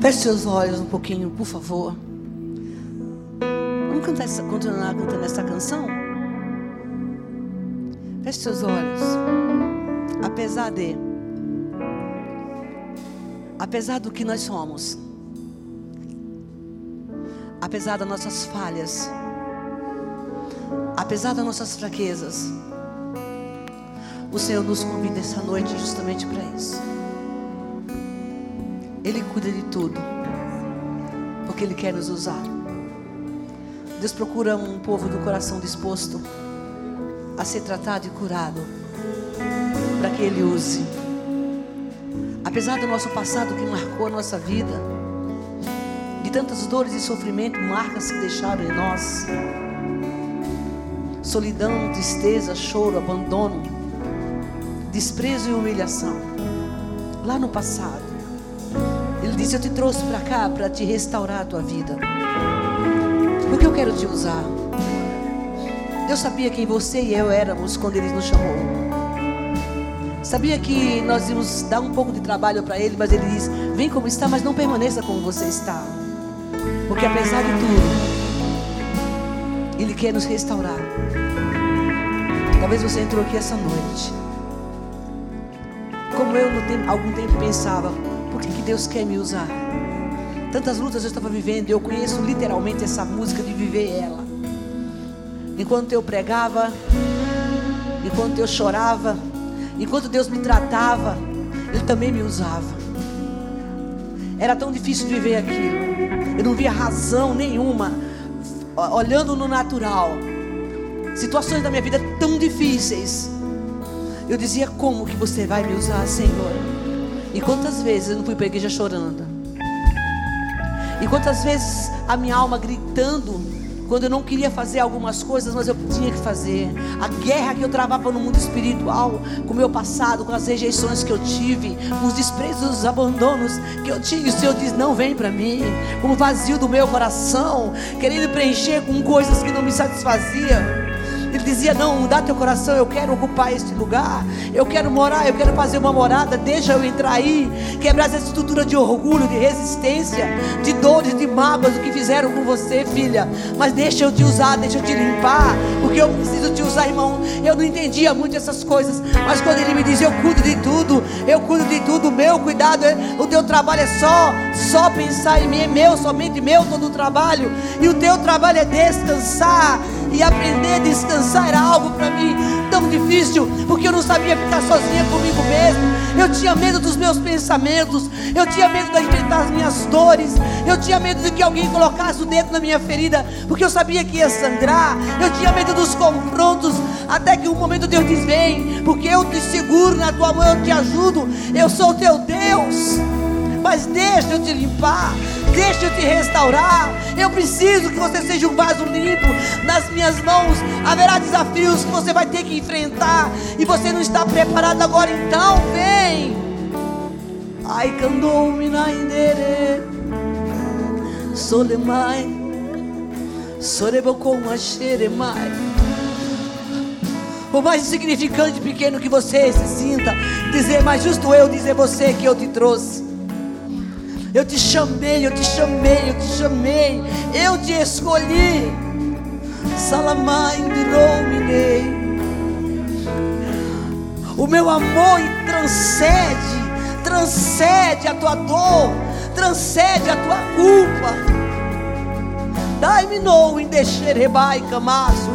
Feche seus olhos um pouquinho, por favor. Vamos cantar essa, continuar cantando essa canção? Feche seus olhos. Apesar de. Apesar do que nós somos. Apesar das nossas falhas. Apesar das nossas fraquezas. O Senhor nos convida essa noite justamente para isso. Ele cuida de tudo. Porque Ele quer nos usar. Deus procura um povo do coração disposto a ser tratado e curado. Para que Ele use. Apesar do nosso passado que marcou a nossa vida, de tantas dores e sofrimento, marcas que deixaram em nós, solidão, tristeza, choro, abandono, desprezo e humilhação, lá no passado, disse: Eu te trouxe para cá para te restaurar a tua vida, porque eu quero te usar. Deus sabia quem você e eu éramos quando Ele nos chamou. Sabia que nós íamos dar um pouco de trabalho para Ele, mas Ele diz: Vem como está, mas não permaneça como você está. Porque apesar de tudo, Ele quer nos restaurar. Talvez você entrou aqui essa noite. Como eu, algum tempo, pensava: Deus quer me usar? Tantas lutas eu estava vivendo, eu conheço literalmente essa música de viver ela. Enquanto eu pregava, enquanto eu chorava, enquanto Deus me tratava, Ele também me usava. Era tão difícil viver aquilo. Eu não via razão nenhuma, olhando no natural. Situações da minha vida tão difíceis. Eu dizia: Como que você vai me usar, Senhor? E quantas vezes eu não fui para a igreja chorando? E quantas vezes a minha alma gritando quando eu não queria fazer algumas coisas, mas eu tinha que fazer. A guerra que eu travava no mundo espiritual, com o meu passado, com as rejeições que eu tive, com os desprezos, os abandonos que eu tinha. E o Senhor diz: Não vem para mim, com o vazio do meu coração, querendo preencher com coisas que não me satisfaziam. Ele dizia: Não, dá teu coração, eu quero ocupar este lugar, eu quero morar, eu quero fazer uma morada, deixa eu entrar aí, quebrar essa estrutura de orgulho, de resistência, de dores, de mágoas, o que fizeram com você, filha. Mas deixa eu te usar, deixa eu te limpar, porque eu preciso te usar, irmão. Eu não entendia muito essas coisas, mas quando ele me diz: Eu cuido de tudo, eu cuido de tudo, o meu cuidado, é, o teu trabalho é só, só pensar em mim, é meu, somente meu todo o trabalho, e o teu trabalho é descansar e aprender a descansar era algo para mim tão difícil, porque eu não sabia ficar sozinha comigo mesmo. Eu tinha medo dos meus pensamentos, eu tinha medo de enfrentar as minhas dores, eu tinha medo de que alguém colocasse o dedo na minha ferida, porque eu sabia que ia sangrar. Eu tinha medo dos confrontos, até que um momento Deus diz: Vem, porque eu te seguro na tua mão, eu te ajudo, eu sou teu Deus. Mas deixa eu te limpar, deixa eu te restaurar. Eu preciso que você seja um vaso limpo. Nas minhas mãos haverá desafios que você vai ter que enfrentar. E você não está preparado agora, então vem. Ai, candou na indere. Solemai. Sorebocou uma xeremai. Por mais insignificante e pequeno que você se sinta, dizer, mas justo eu dizer você que eu te trouxe. Eu te chamei, eu te chamei, eu te chamei. Eu te escolhi. Salamai minei. O meu amor transcende, transcende a tua dor, transcende a tua culpa. Dai-me em deixar rebai camaço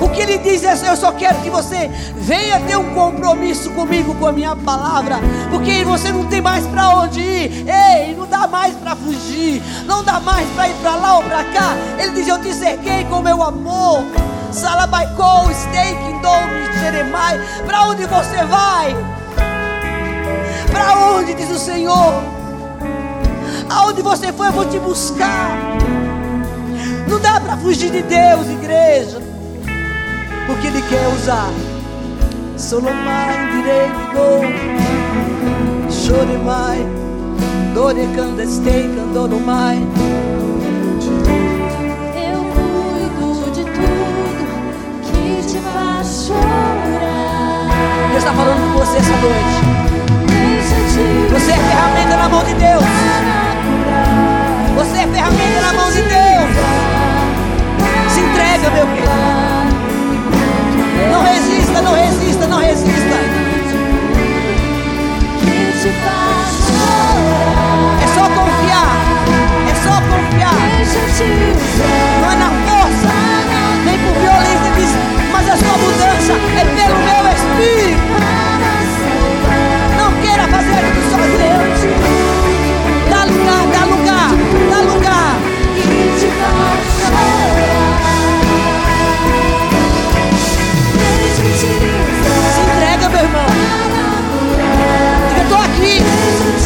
o que ele diz é: Eu só quero que você venha ter um compromisso comigo, com a minha palavra, porque você não tem mais para onde ir. Ei, não dá mais para fugir, não dá mais para ir para lá ou para cá. Ele diz: Eu te cerquei com meu amor. Salabaicou, steak, dome, xeremai. Para onde você vai? Para onde diz o Senhor? Aonde você foi, eu vou te buscar. Não dá para fugir de Deus, igreja porque Ele quer usar. Solo mai direi go, chore mai, dore candestei, cantando mai. Eu cuido de tudo que te faz chorar. Deus está falando com você essa noite. Você é ferramenta na mão de Deus. Você é ferramenta na mão de Deus. Se entrega, meu querido. Não resista, não resista, não resista. É só confiar. É só confiar. Não é na força, nem por violência, mas é só mudança. É pelo meu espírito.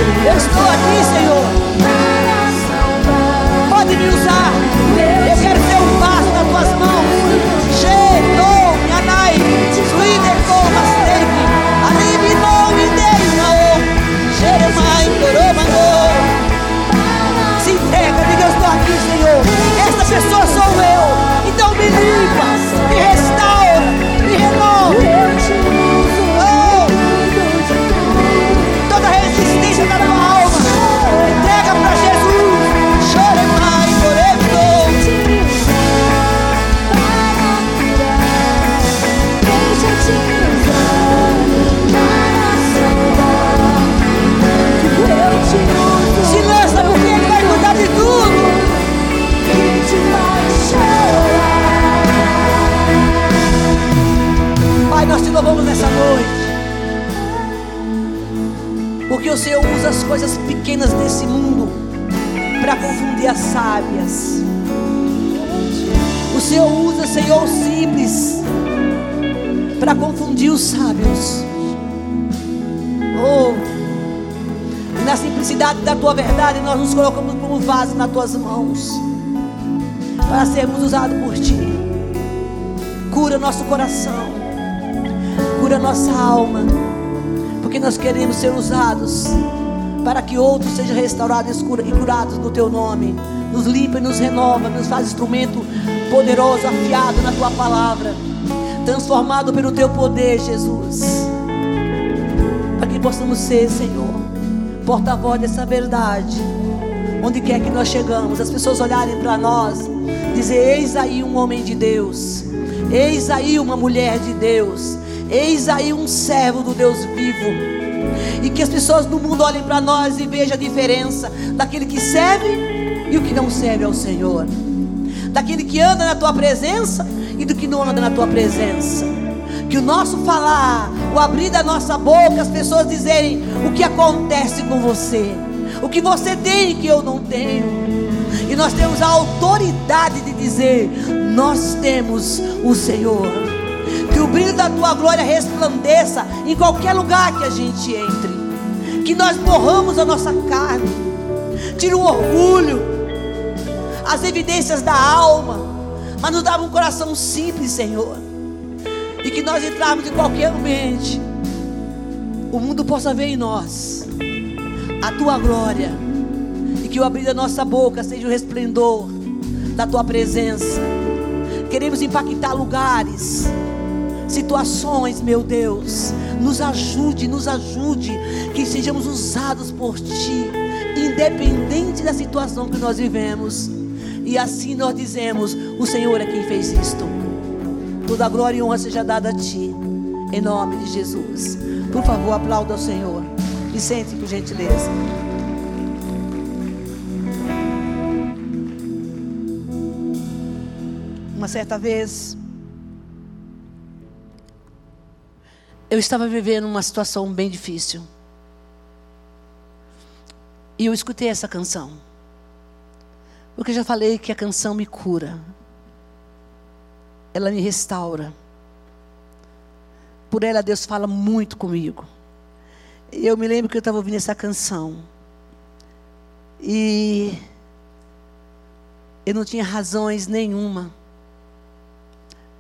Estou aqui, Senhor. Nessa noite. Porque o Senhor usa as coisas pequenas desse mundo para confundir as sábias. O Senhor usa, Senhor, o simples para confundir os sábios. Oh, na simplicidade da tua verdade, nós nos colocamos como vaso nas tuas mãos, para sermos usados por ti. Cura nosso coração cura nossa alma, porque nós queremos ser usados para que outros sejam restaurados e curados no teu nome. Nos limpa e nos renova, nos faz instrumento poderoso, afiado na tua palavra, transformado pelo teu poder, Jesus. Para que possamos ser, Senhor, porta-voz dessa verdade. Onde quer que nós chegamos, as pessoas olharem para nós dizer: Eis aí um homem de Deus, eis aí uma mulher de Deus, eis aí um servo do Deus vivo. E que as pessoas do mundo olhem para nós e vejam a diferença daquele que serve e o que não serve ao Senhor, daquele que anda na tua presença e do que não anda na tua presença. Que o nosso falar, o abrir da nossa boca, as pessoas dizerem o que acontece com você, o que você tem que eu não tenho. E nós temos a autoridade de dizer: Nós temos o Senhor. O brilho da tua glória resplandeça em qualquer lugar que a gente entre. Que nós morramos a nossa carne. Tira o orgulho, as evidências da alma. Mas nos dá um coração simples, Senhor. E que nós entrarmos em qualquer ambiente. O mundo possa ver em nós a tua glória que o abrir da nossa boca seja o resplendor da tua presença. Queremos impactar lugares, situações, meu Deus. Nos ajude, nos ajude, que sejamos usados por ti, independente da situação que nós vivemos. E assim nós dizemos: O Senhor é quem fez isto. Toda a glória e honra seja dada a ti, em nome de Jesus. Por favor, aplauda ao Senhor. E sente, por gentileza. Uma certa vez, eu estava vivendo uma situação bem difícil. E eu escutei essa canção. Porque já falei que a canção me cura. Ela me restaura. Por ela Deus fala muito comigo. Eu me lembro que eu estava ouvindo essa canção. E eu não tinha razões nenhuma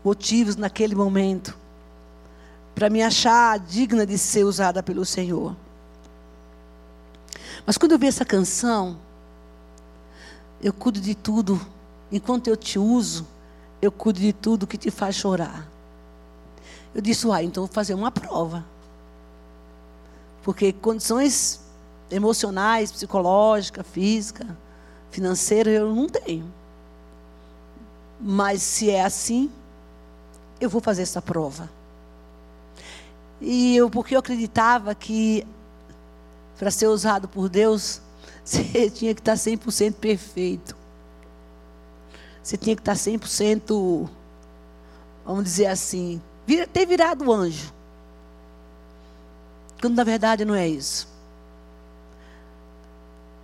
motivos naquele momento para me achar digna de ser usada pelo Senhor. Mas quando eu vi essa canção, eu cuido de tudo, enquanto eu te uso, eu cuido de tudo que te faz chorar. Eu disse, uai, então vou fazer uma prova. Porque condições emocionais, psicológicas, físicas, financeiras, eu não tenho. Mas se é assim, eu vou fazer essa prova. E eu, porque eu acreditava que para ser usado por Deus, você tinha que estar 100% perfeito. Você tinha que estar 100%, vamos dizer assim, ter virado anjo. Quando na verdade não é isso.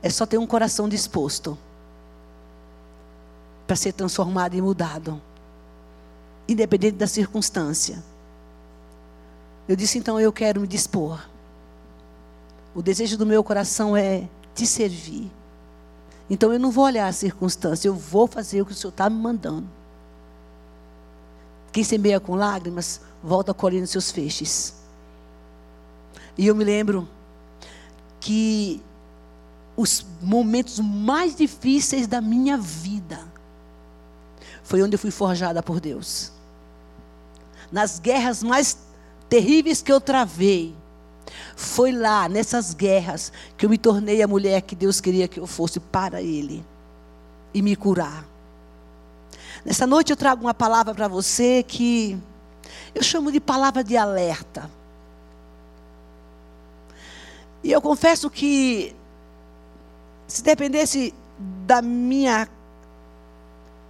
É só ter um coração disposto para ser transformado e mudado independente da circunstância. Eu disse então: eu quero me dispor. O desejo do meu coração é te servir. Então eu não vou olhar a circunstância, eu vou fazer o que o Senhor está me mandando. Quem semeia com lágrimas, volta colhendo seus feixes. E eu me lembro que os momentos mais difíceis da minha vida foi onde eu fui forjada por Deus nas guerras mais terríveis que eu travei, foi lá, nessas guerras, que eu me tornei a mulher que Deus queria que eu fosse para Ele e me curar. Nessa noite eu trago uma palavra para você que eu chamo de palavra de alerta. E eu confesso que, se dependesse da minha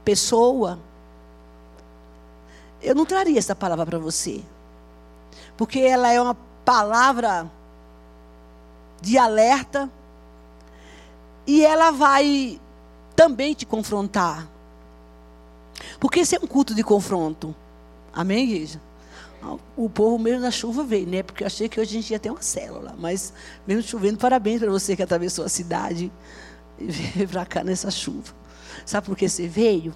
pessoa, eu não traria essa palavra para você. Porque ela é uma palavra de alerta e ela vai também te confrontar. Porque esse é um culto de confronto. Amém, igreja? O povo mesmo na chuva veio, né? Porque eu achei que hoje a gente ia ter uma célula. Mas mesmo chovendo, parabéns para você que atravessou a cidade e veio para cá nessa chuva. Sabe por que você veio?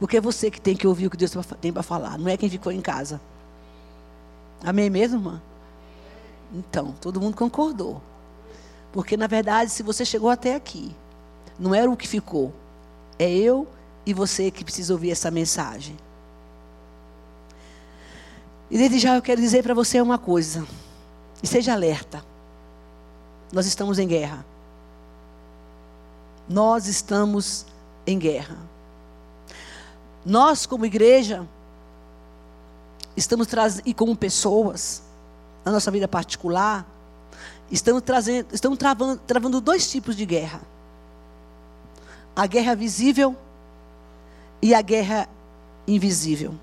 Porque é você que tem que ouvir o que Deus tem para falar. Não é quem ficou em casa. Amém mesmo, irmã? Então, todo mundo concordou. Porque, na verdade, se você chegou até aqui, não era o que ficou. É eu e você que precisa ouvir essa mensagem. E desde já eu quero dizer para você uma coisa. E seja alerta. Nós estamos em guerra. Nós estamos em guerra. Nós, como igreja, estamos trazendo, e como pessoas, na nossa vida particular, estamos trazendo, estamos travando, travando dois tipos de guerra: a guerra visível e a guerra invisível.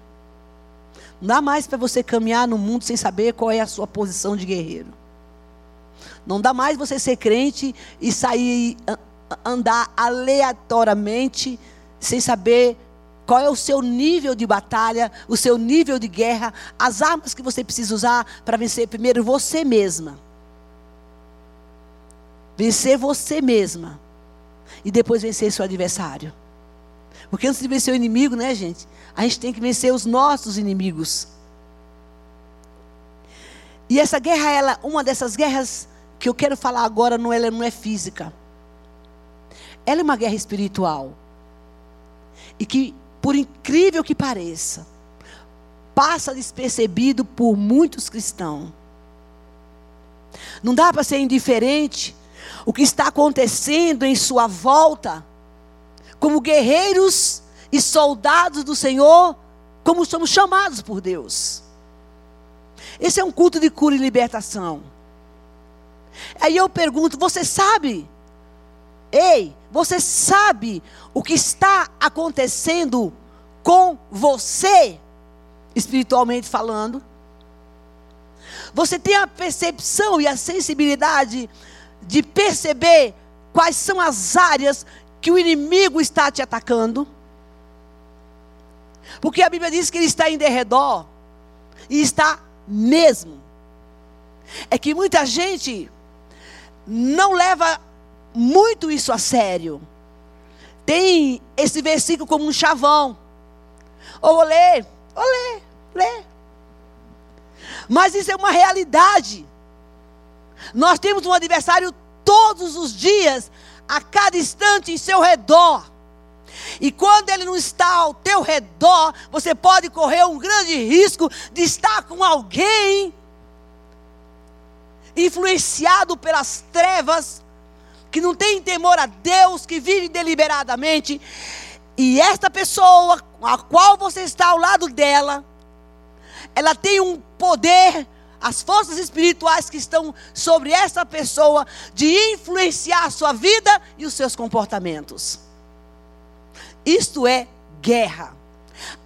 Não dá mais para você caminhar no mundo sem saber qual é a sua posição de guerreiro. Não dá mais você ser crente e sair andar aleatoriamente sem saber qual é o seu nível de batalha, o seu nível de guerra, as armas que você precisa usar para vencer primeiro você mesma. Vencer você mesma. E depois vencer seu adversário. Porque antes de vencer o inimigo, né, gente? A gente tem que vencer os nossos inimigos. E essa guerra, ela, uma dessas guerras que eu quero falar agora, não, ela não é física. Ela é uma guerra espiritual. E que por incrível que pareça, passa despercebido por muitos cristãos. Não dá para ser indiferente o que está acontecendo em sua volta, como guerreiros e soldados do Senhor, como somos chamados por Deus. Esse é um culto de cura e libertação. Aí eu pergunto: você sabe? Ei, você sabe o que está acontecendo com você, espiritualmente falando? Você tem a percepção e a sensibilidade de perceber quais são as áreas que o inimigo está te atacando? Porque a Bíblia diz que ele está em derredor, e está mesmo. É que muita gente não leva muito isso a sério. Tem esse versículo como um chavão. Ou ler, vou ler, ler. Mas isso é uma realidade. Nós temos um adversário todos os dias, a cada instante em seu redor. E quando ele não está ao teu redor, você pode correr um grande risco de estar com alguém influenciado pelas trevas que não tem temor a Deus, que vive deliberadamente, e esta pessoa, a qual você está ao lado dela, ela tem um poder, as forças espirituais que estão sobre essa pessoa, de influenciar a sua vida e os seus comportamentos. Isto é guerra.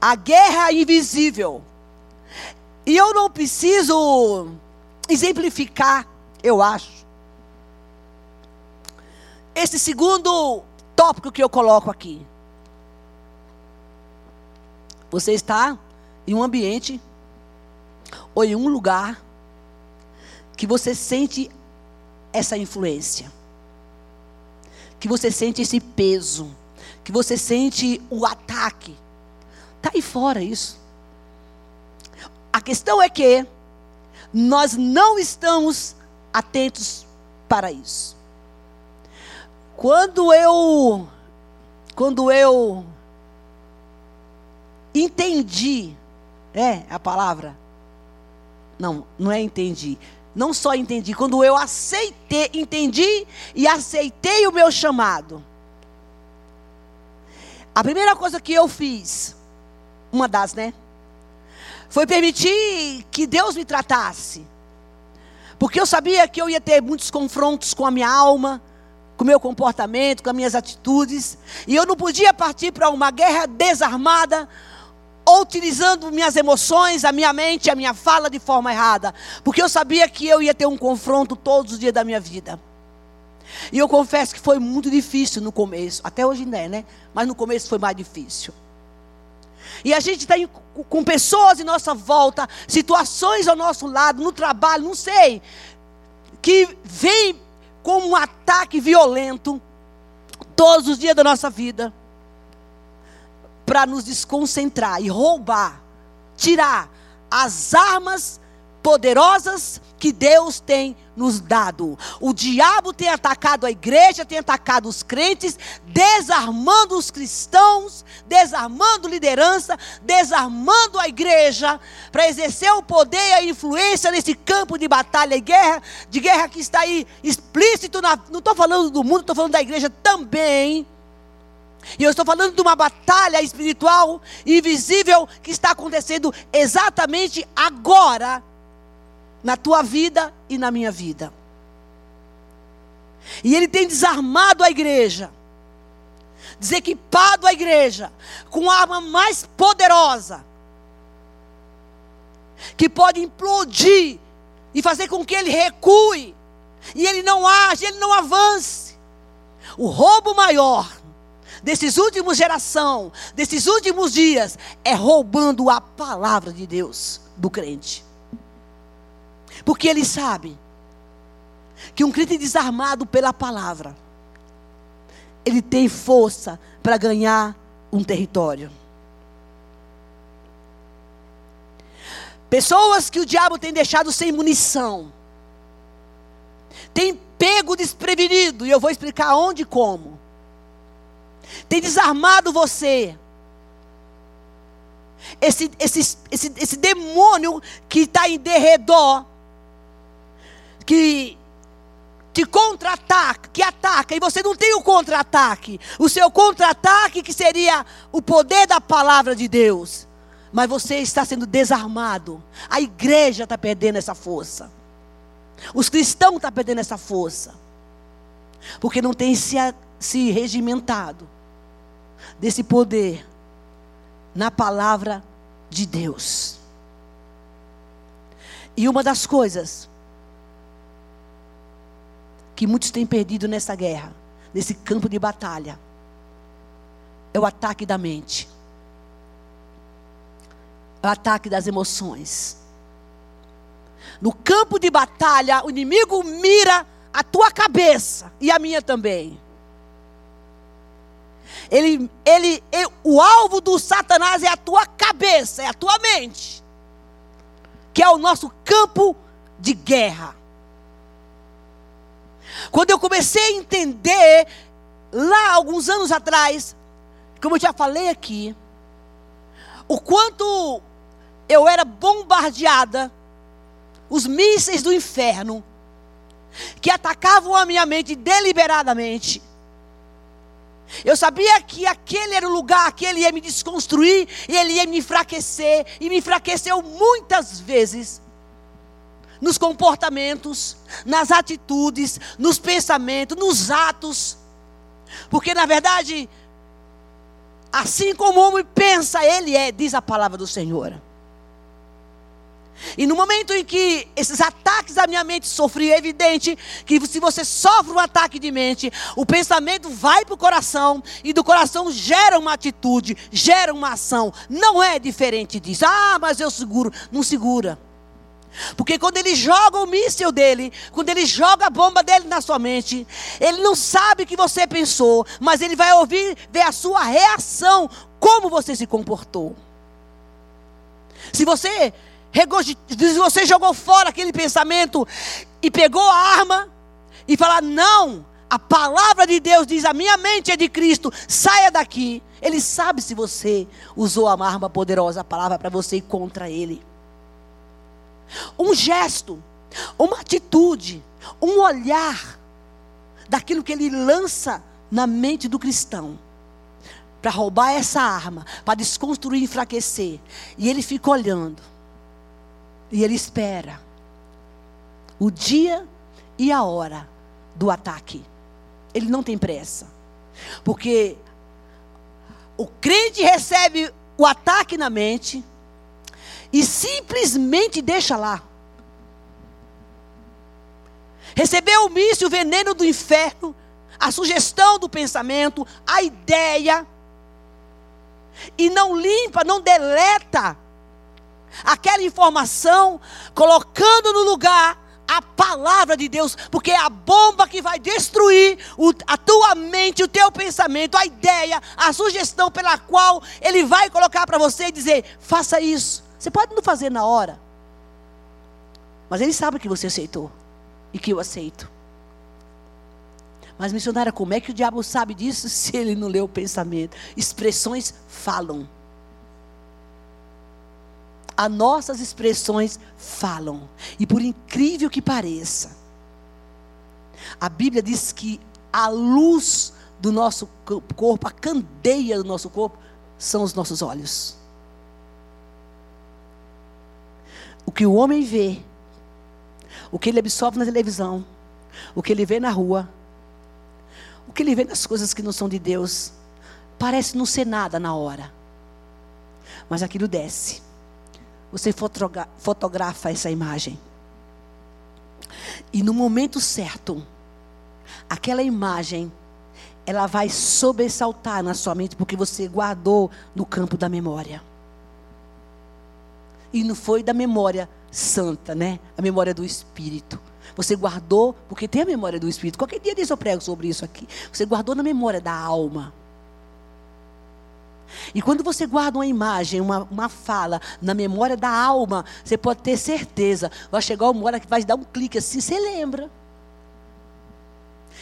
A guerra invisível. E eu não preciso exemplificar, eu acho esse segundo tópico que eu coloco aqui. Você está em um ambiente ou em um lugar que você sente essa influência, que você sente esse peso, que você sente o ataque. Está aí fora isso. A questão é que nós não estamos atentos para isso. Quando eu quando eu entendi, é a palavra? Não, não é entendi. Não só entendi, quando eu aceitei, entendi e aceitei o meu chamado. A primeira coisa que eu fiz, uma das, né? Foi permitir que Deus me tratasse. Porque eu sabia que eu ia ter muitos confrontos com a minha alma, com meu comportamento, com as minhas atitudes. E eu não podia partir para uma guerra desarmada, utilizando minhas emoções, a minha mente, a minha fala de forma errada. Porque eu sabia que eu ia ter um confronto todos os dias da minha vida. E eu confesso que foi muito difícil no começo, até hoje ainda é, né? Mas no começo foi mais difícil. E a gente está com pessoas em nossa volta, situações ao nosso lado, no trabalho, não sei, que vem como um ataque violento todos os dias da nossa vida para nos desconcentrar e roubar, tirar as armas poderosas que Deus tem nos dado. O diabo tem atacado a igreja, tem atacado os crentes, desarmando os cristãos, desarmando liderança, desarmando a igreja para exercer o poder e a influência nesse campo de batalha e guerra, de guerra que está aí explícito na, não estou falando do mundo, estou falando da igreja também. E eu estou falando de uma batalha espiritual invisível que está acontecendo exatamente agora na tua vida e na minha vida. E ele tem desarmado a igreja, desequipado a igreja com a arma mais poderosa, que pode implodir e fazer com que ele recue, e ele não age, ele não avance. O roubo maior desses últimos geração, desses últimos dias, é roubando a palavra de Deus do crente. Porque ele sabe que um crente desarmado pela palavra, ele tem força para ganhar um território. Pessoas que o diabo tem deixado sem munição, tem pego desprevenido, e eu vou explicar onde e como. Tem desarmado você. Esse, esse, esse, esse demônio que está em derredor que te contra-ataca, que ataca, e você não tem o contra-ataque. O seu contra-ataque que seria o poder da palavra de Deus. Mas você está sendo desarmado. A igreja está perdendo essa força. Os cristãos estão perdendo essa força. Porque não tem se, se regimentado desse poder na palavra de Deus. E uma das coisas que muitos têm perdido nessa guerra, nesse campo de batalha, é o ataque da mente, é o ataque das emoções. No campo de batalha, o inimigo mira a tua cabeça e a minha também. Ele, ele, ele, o alvo do Satanás é a tua cabeça, é a tua mente, que é o nosso campo de guerra. Quando eu comecei a entender, lá alguns anos atrás, como eu já falei aqui, o quanto eu era bombardeada, os mísseis do inferno, que atacavam a minha mente deliberadamente. Eu sabia que aquele era o lugar que ele ia me desconstruir e ele ia me enfraquecer, e me enfraqueceu muitas vezes nos comportamentos, nas atitudes, nos pensamentos, nos atos. Porque na verdade, assim como o homem pensa, ele é, diz a palavra do Senhor. E no momento em que esses ataques à minha mente sofriam, é evidente que se você sofre um ataque de mente, o pensamento vai para o coração e do coração gera uma atitude, gera uma ação. Não é diferente disso. Ah, mas eu seguro. Não segura. Porque quando ele joga o míssil dele, quando ele joga a bomba dele na sua mente, ele não sabe o que você pensou, mas ele vai ouvir, ver a sua reação, como você se comportou. Se você, se você jogou fora aquele pensamento e pegou a arma e falar, não, a palavra de Deus diz: a minha mente é de Cristo, saia daqui. Ele sabe se você usou a arma poderosa, a palavra para você ir contra ele um gesto, uma atitude, um olhar daquilo que ele lança na mente do cristão para roubar essa arma, para desconstruir e enfraquecer. E ele fica olhando. E ele espera o dia e a hora do ataque. Ele não tem pressa. Porque o crente recebe o ataque na mente, e simplesmente deixa lá. Recebeu o míssil, o veneno do inferno, a sugestão do pensamento, a ideia, e não limpa, não deleta aquela informação, colocando no lugar a palavra de Deus, porque é a bomba que vai destruir o, a tua mente, o teu pensamento, a ideia, a sugestão pela qual ele vai colocar para você e dizer: faça isso. Você pode não fazer na hora, mas ele sabe que você aceitou e que eu aceito. Mas, missionária, como é que o diabo sabe disso se ele não leu o pensamento? Expressões falam. As nossas expressões falam. E por incrível que pareça, a Bíblia diz que a luz do nosso corpo, a candeia do nosso corpo, são os nossos olhos. O que o homem vê, o que ele absorve na televisão, o que ele vê na rua, o que ele vê nas coisas que não são de Deus, parece não ser nada na hora. Mas aquilo desce. Você fotografa essa imagem. E no momento certo, aquela imagem, ela vai sobressaltar na sua mente, porque você guardou no campo da memória. E não foi da memória santa, né? A memória do Espírito. Você guardou, porque tem a memória do Espírito. Qualquer dia disso eu prego sobre isso aqui. Você guardou na memória da alma. E quando você guarda uma imagem, uma, uma fala na memória da alma, você pode ter certeza, vai chegar uma hora que vai dar um clique assim, você lembra.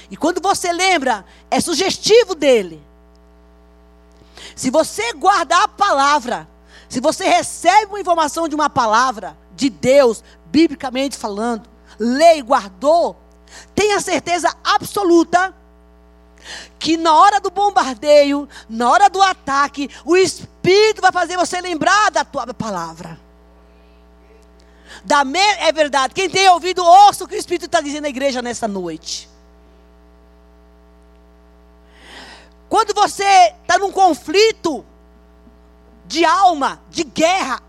E quando você lembra, é sugestivo dele. Se você guardar a palavra, se você recebe uma informação de uma palavra de Deus, biblicamente falando, lei guardou, tenha certeza absoluta que na hora do bombardeio, na hora do ataque, o Espírito vai fazer você lembrar da tua palavra. Da me... É verdade. Quem tem ouvido, ouça o que o Espírito está dizendo na igreja nessa noite. Quando você está num conflito de alma, de guerra,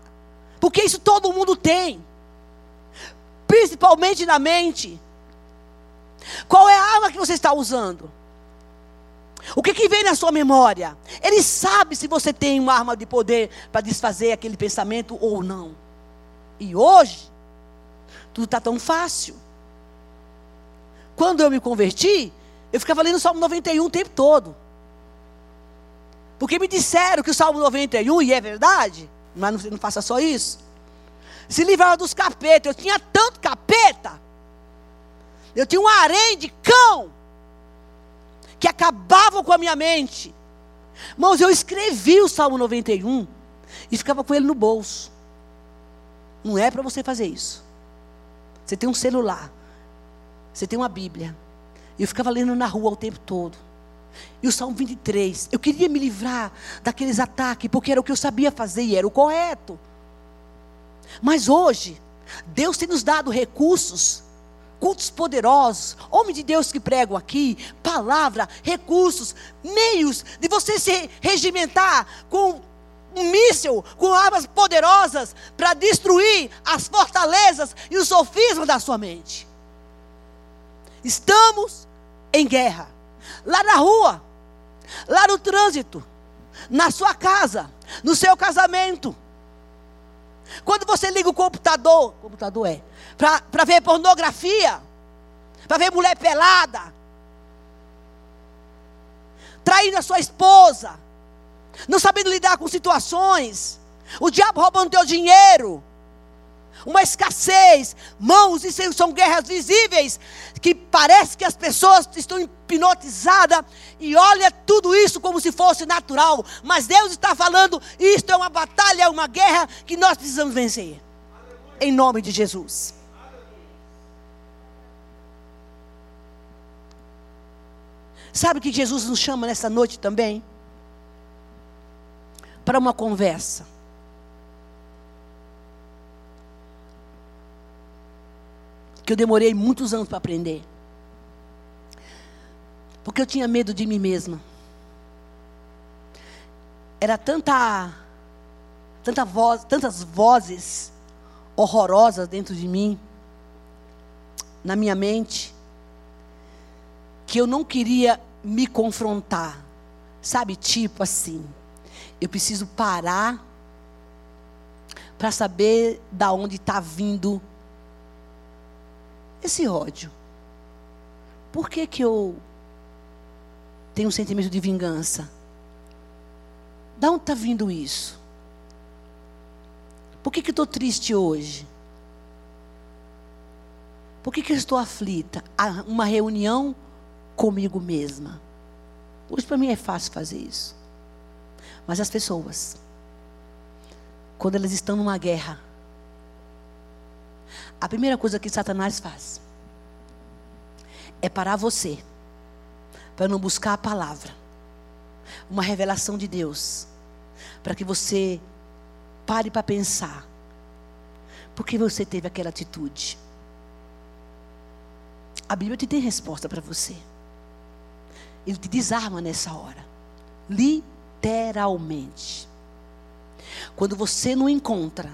porque isso todo mundo tem principalmente na mente. Qual é a arma que você está usando? O que, que vem na sua memória? Ele sabe se você tem uma arma de poder para desfazer aquele pensamento ou não. E hoje, tudo está tão fácil. Quando eu me converti, eu ficava lendo o Salmo 91 o tempo todo. Porque me disseram que o Salmo 91, e é verdade, mas não, não faça só isso, se livrava dos capetas. Eu tinha tanto capeta. Eu tinha um harém de cão que acabavam com a minha mente. Irmãos, eu escrevi o Salmo 91 e ficava com ele no bolso. Não é para você fazer isso. Você tem um celular, você tem uma Bíblia. E eu ficava lendo na rua o tempo todo. E o Salmo 23, eu queria me livrar daqueles ataques, porque era o que eu sabia fazer e era o correto. Mas hoje, Deus tem nos dado recursos, cultos poderosos, homens de Deus que pregam aqui, palavra, recursos, meios de você se regimentar com um míssil, com armas poderosas para destruir as fortalezas e os sofismas da sua mente. Estamos em guerra. Lá na rua, lá no trânsito, na sua casa, no seu casamento. Quando você liga o computador, computador é, para ver pornografia, para ver mulher pelada, traindo a sua esposa, não sabendo lidar com situações, o diabo roubando teu dinheiro, uma escassez, mãos, isso são guerras visíveis, que parece que as pessoas estão hipnotizadas e olha tudo isso como se fosse natural, mas Deus está falando, isto é uma batalha, é uma guerra que nós precisamos vencer. Em nome de Jesus. Sabe o que Jesus nos chama nessa noite também? Para uma conversa. Que eu demorei muitos anos para aprender. Porque eu tinha medo de mim mesma. Era tanta, tanta voz, tantas vozes horrorosas dentro de mim, na minha mente, que eu não queria me confrontar. Sabe, tipo assim, eu preciso parar para saber da onde está vindo esse ódio. Por que, que eu tenho um sentimento de vingança? Da onde está vindo isso? Por que, que estou triste hoje? Por que, que eu estou aflita? Ah, uma reunião comigo mesma. Hoje para mim é fácil fazer isso. Mas as pessoas, quando elas estão numa guerra, a primeira coisa que Satanás faz é parar você para não buscar a palavra, uma revelação de Deus, para que você pare para pensar. Por que você teve aquela atitude? A Bíblia te tem resposta para você. Ele te desarma nessa hora. Literalmente. Quando você não encontra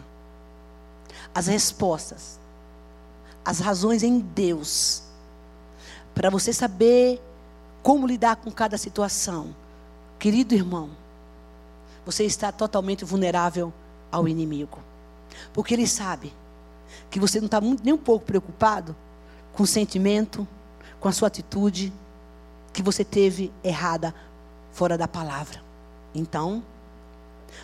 as respostas, as razões em Deus, para você saber como lidar com cada situação. Querido irmão, você está totalmente vulnerável ao inimigo. Porque ele sabe que você não está nem um pouco preocupado com o sentimento, com a sua atitude que você teve errada fora da palavra. Então,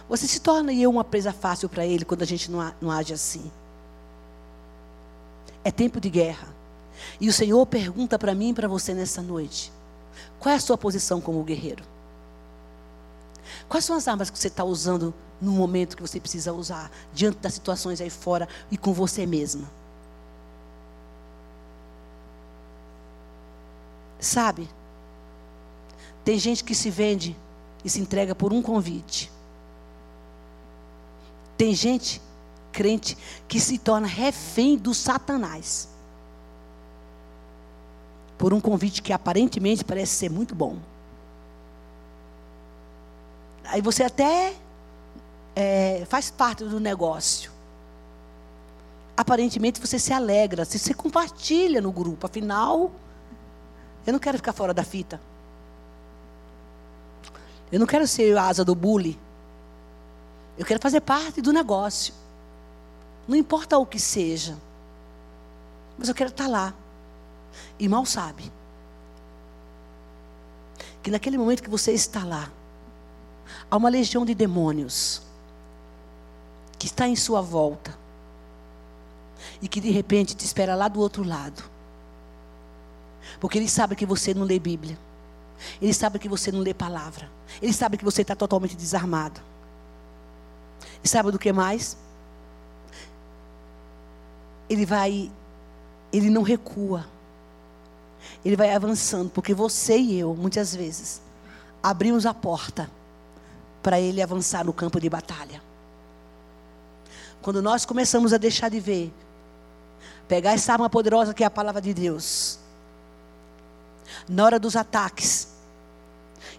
você se torna eu uma presa fácil para ele quando a gente não, não age assim. É tempo de guerra. E o Senhor pergunta para mim e para você nessa noite: qual é a sua posição como guerreiro? Quais são as armas que você está usando no momento que você precisa usar, diante das situações aí fora e com você mesma? Sabe? Tem gente que se vende e se entrega por um convite. Tem gente, crente, que se torna refém do Satanás por um convite que aparentemente parece ser muito bom. Aí você até é, faz parte do negócio. Aparentemente você se alegra, se você compartilha no grupo. Afinal, eu não quero ficar fora da fita. Eu não quero ser a asa do bully. Eu quero fazer parte do negócio. Não importa o que seja. Mas eu quero estar lá. E mal sabe que naquele momento que você está lá, há uma legião de demônios que está em sua volta e que de repente te espera lá do outro lado. Porque ele sabe que você não lê Bíblia. Ele sabe que você não lê palavra. Ele sabe que você está totalmente desarmado. E sabe do que mais? Ele vai, ele não recua ele vai avançando, porque você e eu, muitas vezes, abrimos a porta para ele avançar no campo de batalha. Quando nós começamos a deixar de ver, pegar essa arma poderosa que é a palavra de Deus, na hora dos ataques,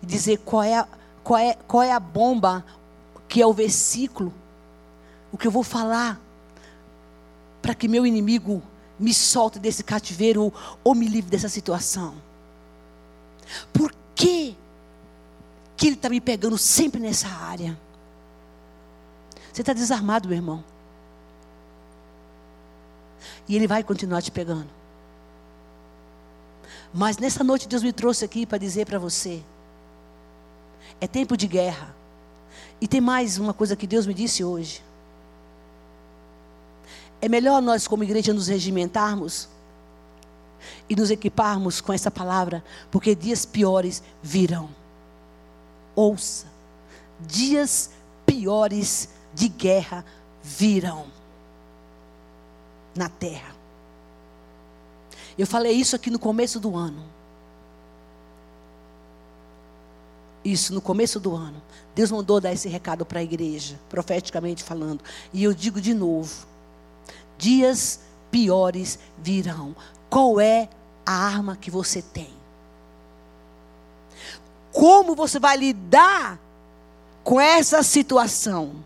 e dizer qual é, a, qual, é, qual é a bomba, que é o versículo, o que eu vou falar, para que meu inimigo me solte desse cativeiro ou, me livre dessa situação. Por que, que ele está me pegando sempre nessa área? Você está desarmado, meu irmão. E ele vai continuar te pegando. Mas nessa noite Deus me trouxe aqui para dizer para você: é tempo de guerra. E tem mais uma coisa que Deus me disse hoje. É melhor nós, como igreja, nos regimentarmos e nos equiparmos com essa palavra, porque dias piores virão. Ouça, dias piores de guerra virão na terra. Eu falei isso aqui no começo do ano. Isso no começo do ano. Deus mandou dar esse recado para a igreja, profeticamente falando. E eu digo de novo: dias piores virão. Qual é a arma que você tem? Como você vai lidar com essa situação?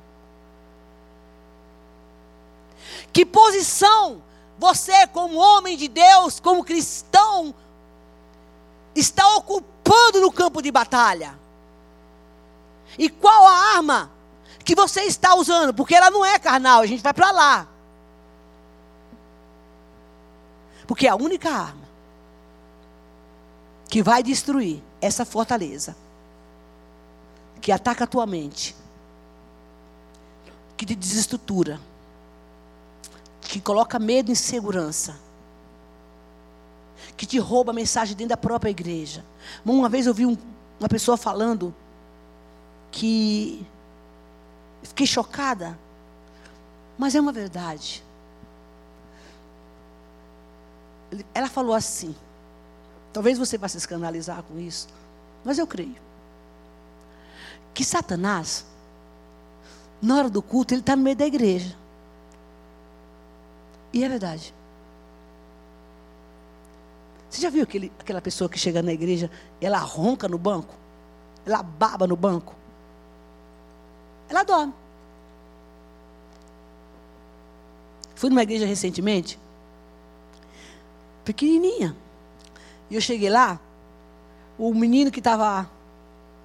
Que posição você, como homem de Deus, como cristão, está ocupando no campo de batalha? E qual a arma que você está usando? Porque ela não é carnal, a gente vai para lá. Porque é a única arma que vai destruir essa fortaleza, que ataca a tua mente, que te desestrutura, que coloca medo e insegurança, que te rouba a mensagem dentro da própria igreja. Uma vez eu vi um, uma pessoa falando que fiquei chocada, mas é uma verdade. Ela falou assim: talvez você vá se escandalizar com isso, mas eu creio. Que Satanás, na hora do culto, ele está no meio da igreja. E é verdade. Você já viu aquele, aquela pessoa que chega na igreja, ela ronca no banco? Ela baba no banco? Ela dorme. Fui numa igreja recentemente, pequenininha. E eu cheguei lá, o menino que estava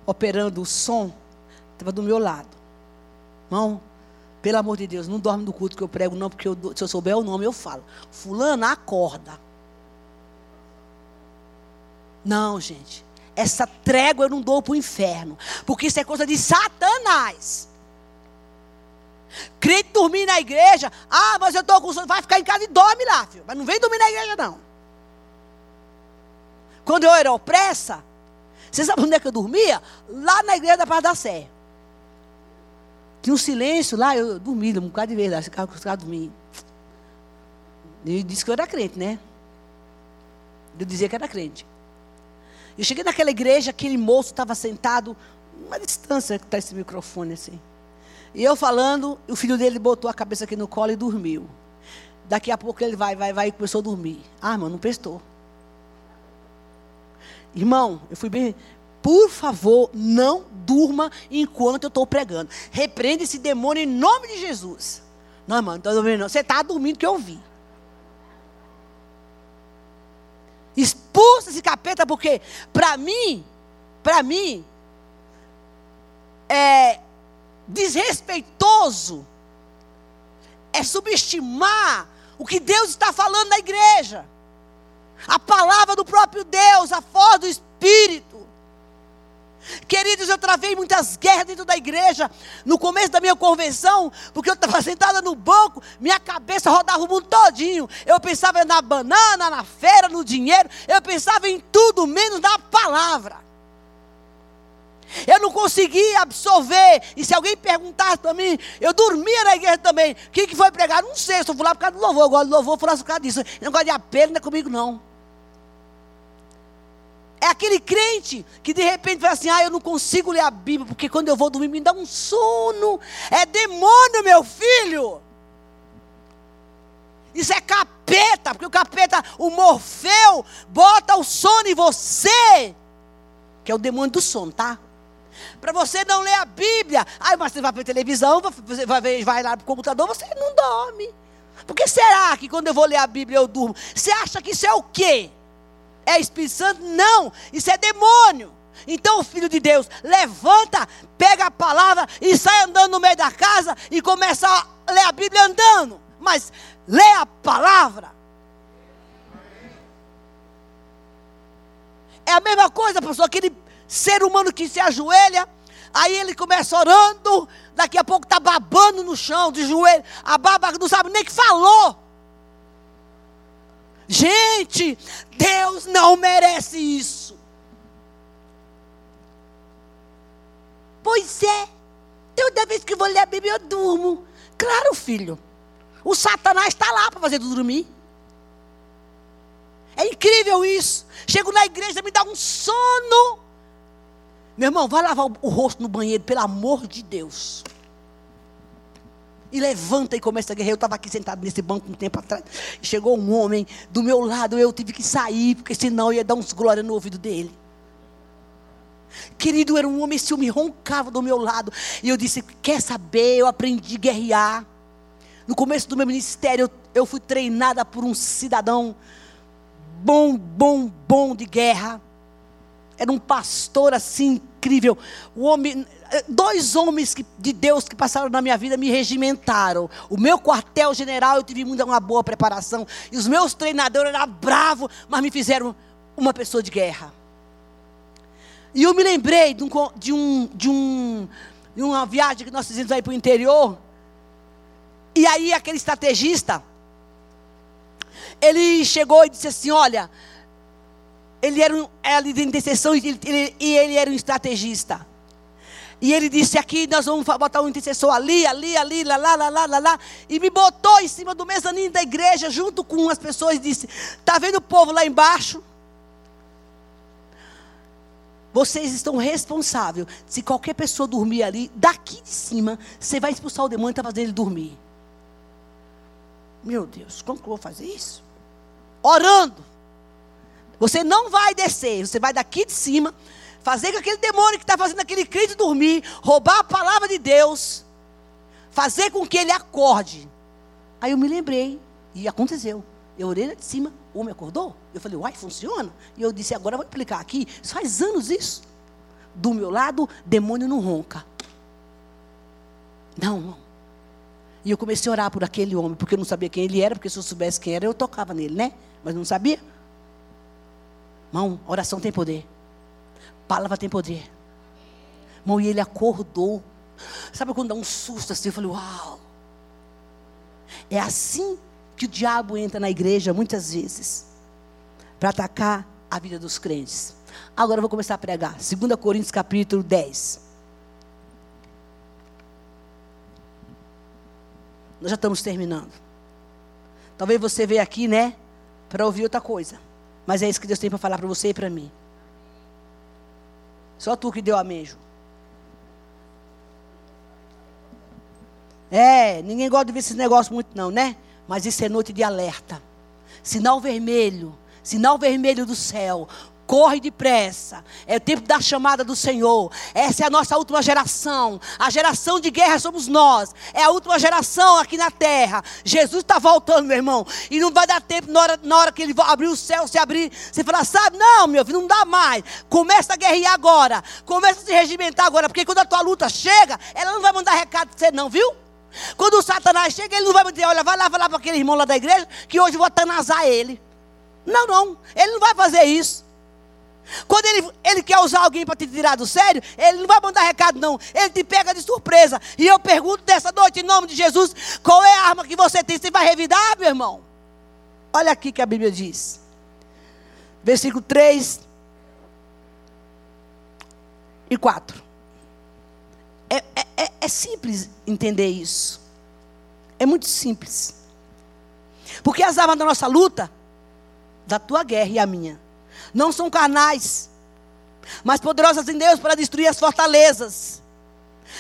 operando o som estava do meu lado. Irmão, pelo amor de Deus, não dorme no culto que eu prego, não, porque eu, se eu souber o nome, eu falo. Fulano, acorda. Não, gente. Essa trégua eu não dou para o inferno. Porque isso é coisa de Satanás. Crente dormir na igreja. Ah, mas eu estou com sono. Vai ficar em casa e dorme lá, filho. Mas não vem dormir na igreja, não. Quando eu era opressa, você sabe onde é que eu dormia? Lá na igreja da Paz da Sé. Tinha um silêncio lá, eu dormi um bocado de vez lá, ficava, ficava dormindo. Ele disse que eu era crente, né? Eu dizia que era crente. Eu cheguei naquela igreja, aquele moço estava sentado, uma distância que está esse microfone assim. E eu falando, o filho dele botou a cabeça aqui no colo e dormiu. Daqui a pouco ele vai, vai, vai e começou a dormir. Ah, irmão, não prestou. Irmão, eu fui bem. Por favor, não durma enquanto eu estou pregando. Repreenda esse demônio em nome de Jesus. Não, irmão, não estou dormindo, não. Você está dormindo que eu vi. Expulsa esse capeta, porque para mim, para mim, é desrespeitoso, é subestimar o que Deus está falando na igreja. A palavra do próprio Deus, a voz do Espírito. Queridos, eu travei muitas guerras dentro da igreja. No começo da minha convenção, porque eu estava sentada no banco, minha cabeça rodava o mundo todinho. Eu pensava na banana, na feira, no dinheiro. Eu pensava em tudo menos na palavra. Eu não conseguia absorver. E se alguém perguntasse para mim, eu dormia na igreja também. O que, que foi pregar? Não sei, eu fui lá por causa do louvor. Eu gosto do louvor, eu por causa disso. Não gosto de apelo, não é comigo não. É aquele crente que de repente fala assim: ah, eu não consigo ler a Bíblia, porque quando eu vou dormir me dá um sono. É demônio, meu filho. Isso é capeta, porque o capeta, o Morfeu, bota o sono em você, que é o demônio do sono, tá? Para você não ler a Bíblia. Aí você vai para a televisão, vai, vai lá para o computador, você não dorme. Por que será que quando eu vou ler a Bíblia eu durmo? Você acha que isso é o quê? É Espírito Santo? Não, isso é demônio. Então, o filho de Deus, levanta, pega a palavra e sai andando no meio da casa e começa a ler a Bíblia andando. Mas lê a palavra. É a mesma coisa, pastor, aquele ser humano que se ajoelha, aí ele começa orando, daqui a pouco está babando no chão, de joelho, a baba não sabe nem que falou. Gente, Deus não merece isso. Pois é. Toda vez que vou ler a Bíblia, eu durmo. Claro, filho. O Satanás está lá para fazer tu dormir. É incrível isso. Chego na igreja, me dá um sono. Meu irmão, vai lavar o rosto no banheiro, pelo amor de Deus. E levanta e começa a guerrear. Eu estava aqui sentado nesse banco um tempo atrás. Chegou um homem do meu lado. Eu tive que sair, porque senão eu ia dar uns glória no ouvido dele. Querido, era um homem ciúme, roncava do meu lado. E eu disse: Quer saber? Eu aprendi a guerrear. No começo do meu ministério, eu, eu fui treinada por um cidadão bom, bom, bom de guerra. Era um pastor assim incrível. O homem, dois homens que, de Deus que passaram na minha vida me regimentaram. O meu quartel-general eu tive uma boa preparação. E os meus treinadores eram bravos, mas me fizeram uma pessoa de guerra. E eu me lembrei de, um, de, um, de, um, de uma viagem que nós fizemos aí para o interior. E aí aquele estrategista, ele chegou e disse assim, olha, ele era, um, era de intercessão e ele, e ele era um estrategista. E ele disse aqui, nós vamos botar um intercessor ali, ali, ali, lá, lá, lá, lá, lá. E me botou em cima do mezanino da igreja, junto com as pessoas, e disse: Está vendo o povo lá embaixo? Vocês estão responsáveis. Se qualquer pessoa dormir ali, daqui de cima, você vai expulsar o demônio e tá fazendo ele dormir. Meu Deus, como que eu vou fazer isso? Orando. Você não vai descer, você vai daqui de cima, fazer com aquele demônio que está fazendo aquele crente dormir, roubar a palavra de Deus, fazer com que ele acorde. Aí eu me lembrei, e aconteceu. Eu orei lá de cima, o homem acordou. Eu falei, uai, funciona? E eu disse, agora eu vou explicar aqui. Isso faz anos isso. Do meu lado, demônio não ronca. Não, não. E eu comecei a orar por aquele homem, porque eu não sabia quem ele era, porque se eu soubesse quem era, eu tocava nele, né? Mas não sabia. Irmão, oração tem poder. Palavra tem poder. Irmão, e ele acordou. Sabe quando dá um susto assim? Eu falei, uau. É assim que o diabo entra na igreja muitas vezes para atacar a vida dos crentes. Agora eu vou começar a pregar. 2 Coríntios capítulo 10. Nós já estamos terminando. Talvez você veja aqui, né, para ouvir outra coisa. Mas é isso que Deus tem para falar para você e para mim. Só tu que deu amém, Ju. É, ninguém gosta de ver esses negócios muito não, né? Mas isso é noite de alerta. Sinal vermelho, sinal vermelho do céu corre depressa. É o tempo da chamada do Senhor. Essa é a nossa última geração. A geração de guerra somos nós. É a última geração aqui na terra. Jesus está voltando, meu irmão. E não vai dar tempo na hora, na hora que ele abrir o céu, se abrir. Você falar, sabe? Não, meu filho, não dá mais. Começa a guerrear agora. Começa a se regimentar agora. Porque quando a tua luta chega, ela não vai mandar recado para você, não, viu? Quando o Satanás chega, ele não vai dizer, olha, vai lá falar para aquele irmão lá da igreja que hoje eu vou atanasar ele. Não, não. Ele não vai fazer isso. Quando ele, ele quer usar alguém para te tirar do sério, ele não vai mandar recado, não. Ele te pega de surpresa. E eu pergunto dessa noite, em nome de Jesus, qual é a arma que você tem? Você vai revidar, meu irmão? Olha aqui que a Bíblia diz. Versículo 3 e 4. É, é, é, é simples entender isso. É muito simples. Porque as armas da nossa luta, da tua guerra e a minha, não são carnais, mas poderosas em Deus para destruir as fortalezas,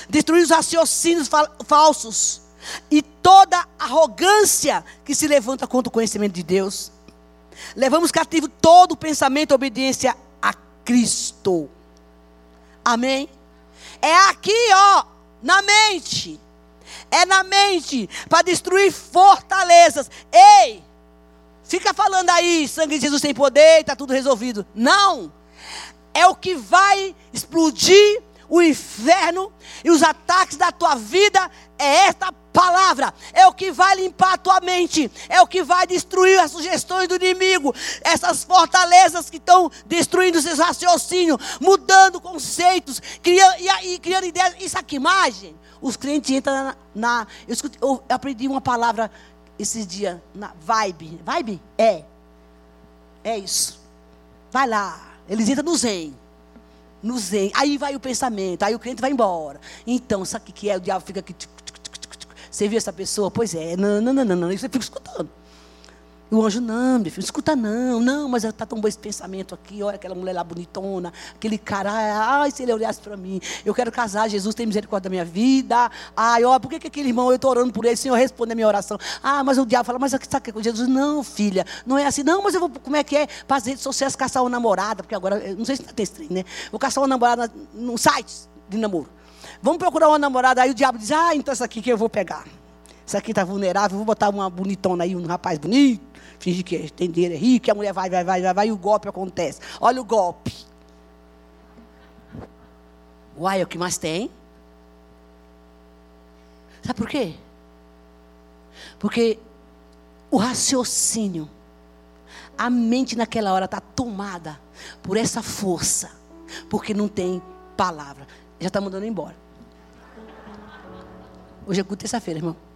destruir os raciocínios fa falsos e toda arrogância que se levanta contra o conhecimento de Deus. Levamos cativo todo o pensamento e obediência a Cristo. Amém? É aqui, ó, na mente. É na mente para destruir fortalezas. Ei! Fica falando aí, sangue de Jesus tem poder, está tudo resolvido. Não. É o que vai explodir o inferno e os ataques da tua vida é esta palavra, é o que vai limpar a tua mente, é o que vai destruir as sugestões do inimigo, essas fortalezas que estão destruindo seus raciocínios, mudando conceitos, criando, e, e criando ideias. Isso aqui, imagem. Os crentes entram na. na eu, eu aprendi uma palavra esses dias na vibe. Vibe? É. É isso. Vai lá. Eles entram no zen. No zen. Aí vai o pensamento. Aí o crente vai embora. Então, sabe o que é? O diabo fica aqui. Você viu essa pessoa? Pois é. Não, não, não, não. não. Isso eu fico escutando. E o anjo, não, meu filho, escuta não, não, mas está tão bom esse pensamento aqui, olha aquela mulher lá bonitona, aquele cara, ai, se ele olhasse para mim, eu quero casar, Jesus tem misericórdia da minha vida, ai, ó, por que, que aquele irmão, eu estou orando por ele, Senhor, responde a minha oração. Ah, mas o diabo fala, mas aqui está com Jesus, não, filha, não é assim, não, mas eu vou, como é que é, para as redes sociais caçar uma namorada, porque agora, não sei se esse trem, né, vou caçar uma namorada num site de namoro. Vamos procurar uma namorada, aí o diabo diz, ah, então essa aqui que eu vou pegar. Essa aqui está vulnerável, vou botar uma bonitona aí, um rapaz bonito fingir que tem dinheiro, é rico, a mulher vai, vai, vai, vai, vai, e o golpe acontece. Olha o golpe. Uai, é o que mais tem? Sabe por quê? Porque o raciocínio, a mente naquela hora está tomada por essa força, porque não tem palavra. Já está mandando embora. Hoje é terça-feira, irmão.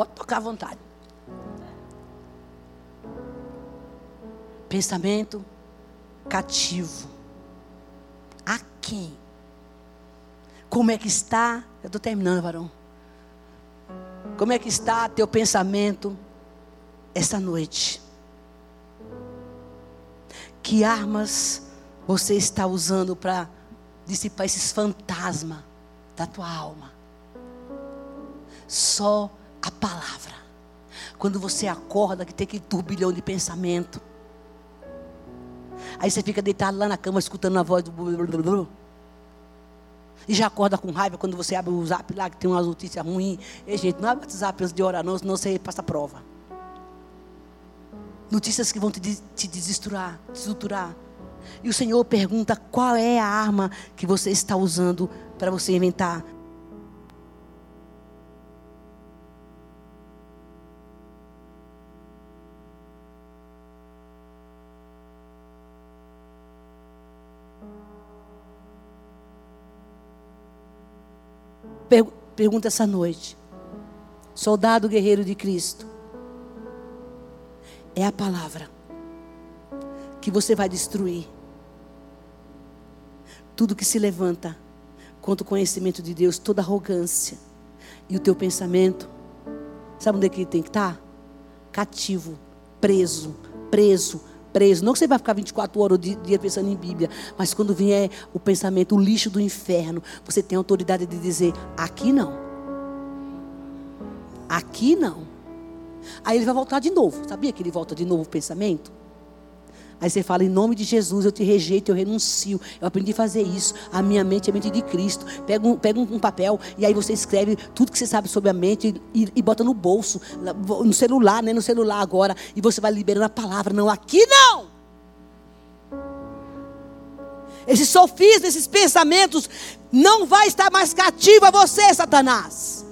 Pode tocar à vontade. Pensamento cativo. A quem? Como é que está? Eu estou terminando, varão. Como é que está teu pensamento esta noite? Que armas você está usando para dissipar esses fantasmas da tua alma? Só a palavra. Quando você acorda, que tem aquele turbilhão de pensamento. Aí você fica deitado lá na cama escutando a voz do. E já acorda com raiva quando você abre o zap lá, que tem umas notícias ruins. E, gente, não abre o zap antes de orar, não, senão você passa prova. Notícias que vão te, te desestruturar, desestruturar. E o Senhor pergunta qual é a arma que você está usando para você inventar. Pergunta essa noite. Soldado guerreiro de Cristo. É a palavra que você vai destruir. Tudo que se levanta contra o conhecimento de Deus, toda arrogância e o teu pensamento, sabe onde é que tem que estar? Cativo, preso, preso, preso. Não que você vai ficar 24 horas do dia pensando em Bíblia, mas quando vier o pensamento, o lixo do inferno, você tem autoridade de dizer: aqui não. Aqui não. Aí ele vai voltar de novo. Sabia que ele volta de novo o pensamento? Aí você fala, em nome de Jesus, eu te rejeito, eu renuncio. Eu aprendi a fazer isso. A minha mente é a mente de Cristo. Pega um, pega um papel e aí você escreve tudo que você sabe sobre a mente e, e bota no bolso, no celular, né? No celular agora. E você vai liberando a palavra. Não, aqui não! Esses sofismas, esses pensamentos, não vai estar mais cativo a você, Satanás.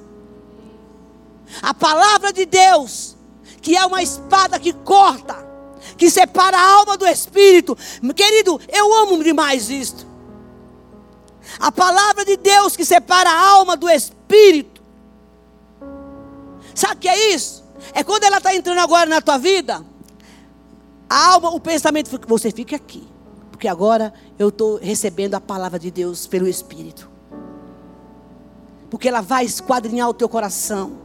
A palavra de Deus, que é uma espada que corta, que separa a alma do espírito. Querido, eu amo demais isto. A palavra de Deus que separa a alma do espírito. Sabe o que é isso? É quando ela está entrando agora na tua vida, a alma, o pensamento, você fica aqui. Porque agora eu estou recebendo a palavra de Deus pelo Espírito. Porque ela vai esquadrinhar o teu coração.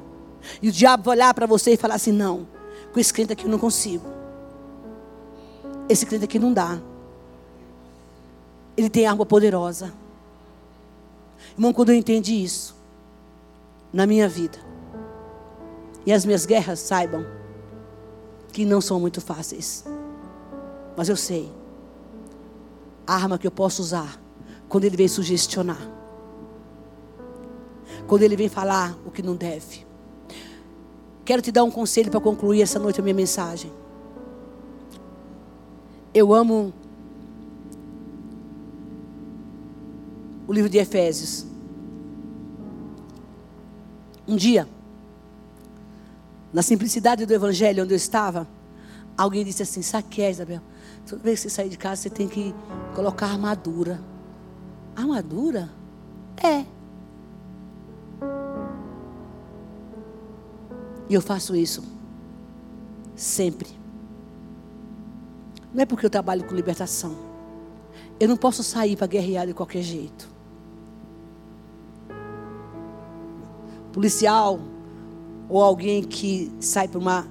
E o diabo vai olhar para você e falar assim: não, com esse crente aqui eu não consigo. Esse crente aqui não dá. Ele tem arma poderosa. Irmão, quando eu entendi isso, na minha vida, e as minhas guerras, saibam, que não são muito fáceis. Mas eu sei, a arma que eu posso usar, quando ele vem sugestionar, quando ele vem falar o que não deve. Quero te dar um conselho para concluir essa noite a minha mensagem. Eu amo o livro de Efésios. Um dia, na simplicidade do evangelho onde eu estava, alguém disse assim: que é, Isabel? Toda vez que você sair de casa, você tem que colocar armadura. Armadura? É. E eu faço isso sempre. Não é porque eu trabalho com libertação. Eu não posso sair para guerrear de qualquer jeito. Policial ou alguém que sai para uma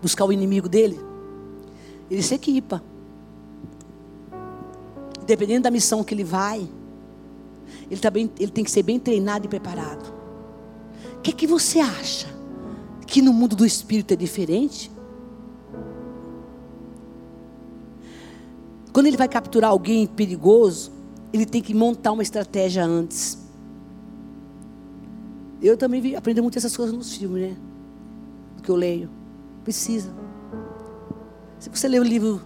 buscar o inimigo dele, ele se equipa. Dependendo da missão que ele vai, ele, tá bem, ele tem que ser bem treinado e preparado. O que, que você acha? Que no mundo do espírito é diferente? Quando ele vai capturar alguém perigoso, ele tem que montar uma estratégia antes. Eu também vi, aprendo muito essas coisas nos filmes, né? Do que eu leio. Precisa. Se você ler o livro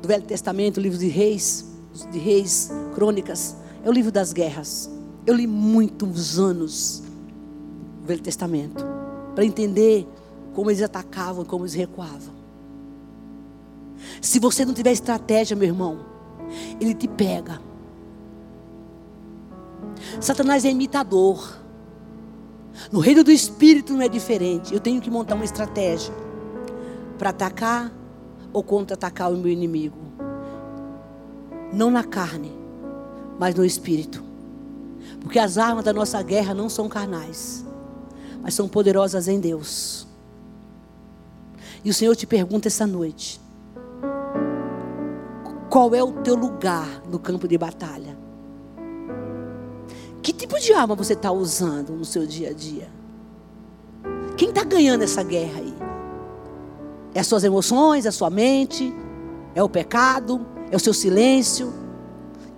do Velho Testamento, o livro de Reis, de Reis, Crônicas, é o livro das guerras. Eu li muitos anos o Velho Testamento para entender como eles atacavam, como eles recuavam. Se você não tiver estratégia, meu irmão, ele te pega. Satanás é imitador. No reino do espírito não é diferente. Eu tenho que montar uma estratégia para atacar ou contra-atacar o meu inimigo. Não na carne, mas no espírito. Porque as armas da nossa guerra não são carnais, mas são poderosas em Deus. E o Senhor te pergunta essa noite: qual é o teu lugar no campo de batalha? Que tipo de arma você está usando no seu dia a dia? Quem está ganhando essa guerra aí? É as suas emoções, é a sua mente? É o pecado? É o seu silêncio?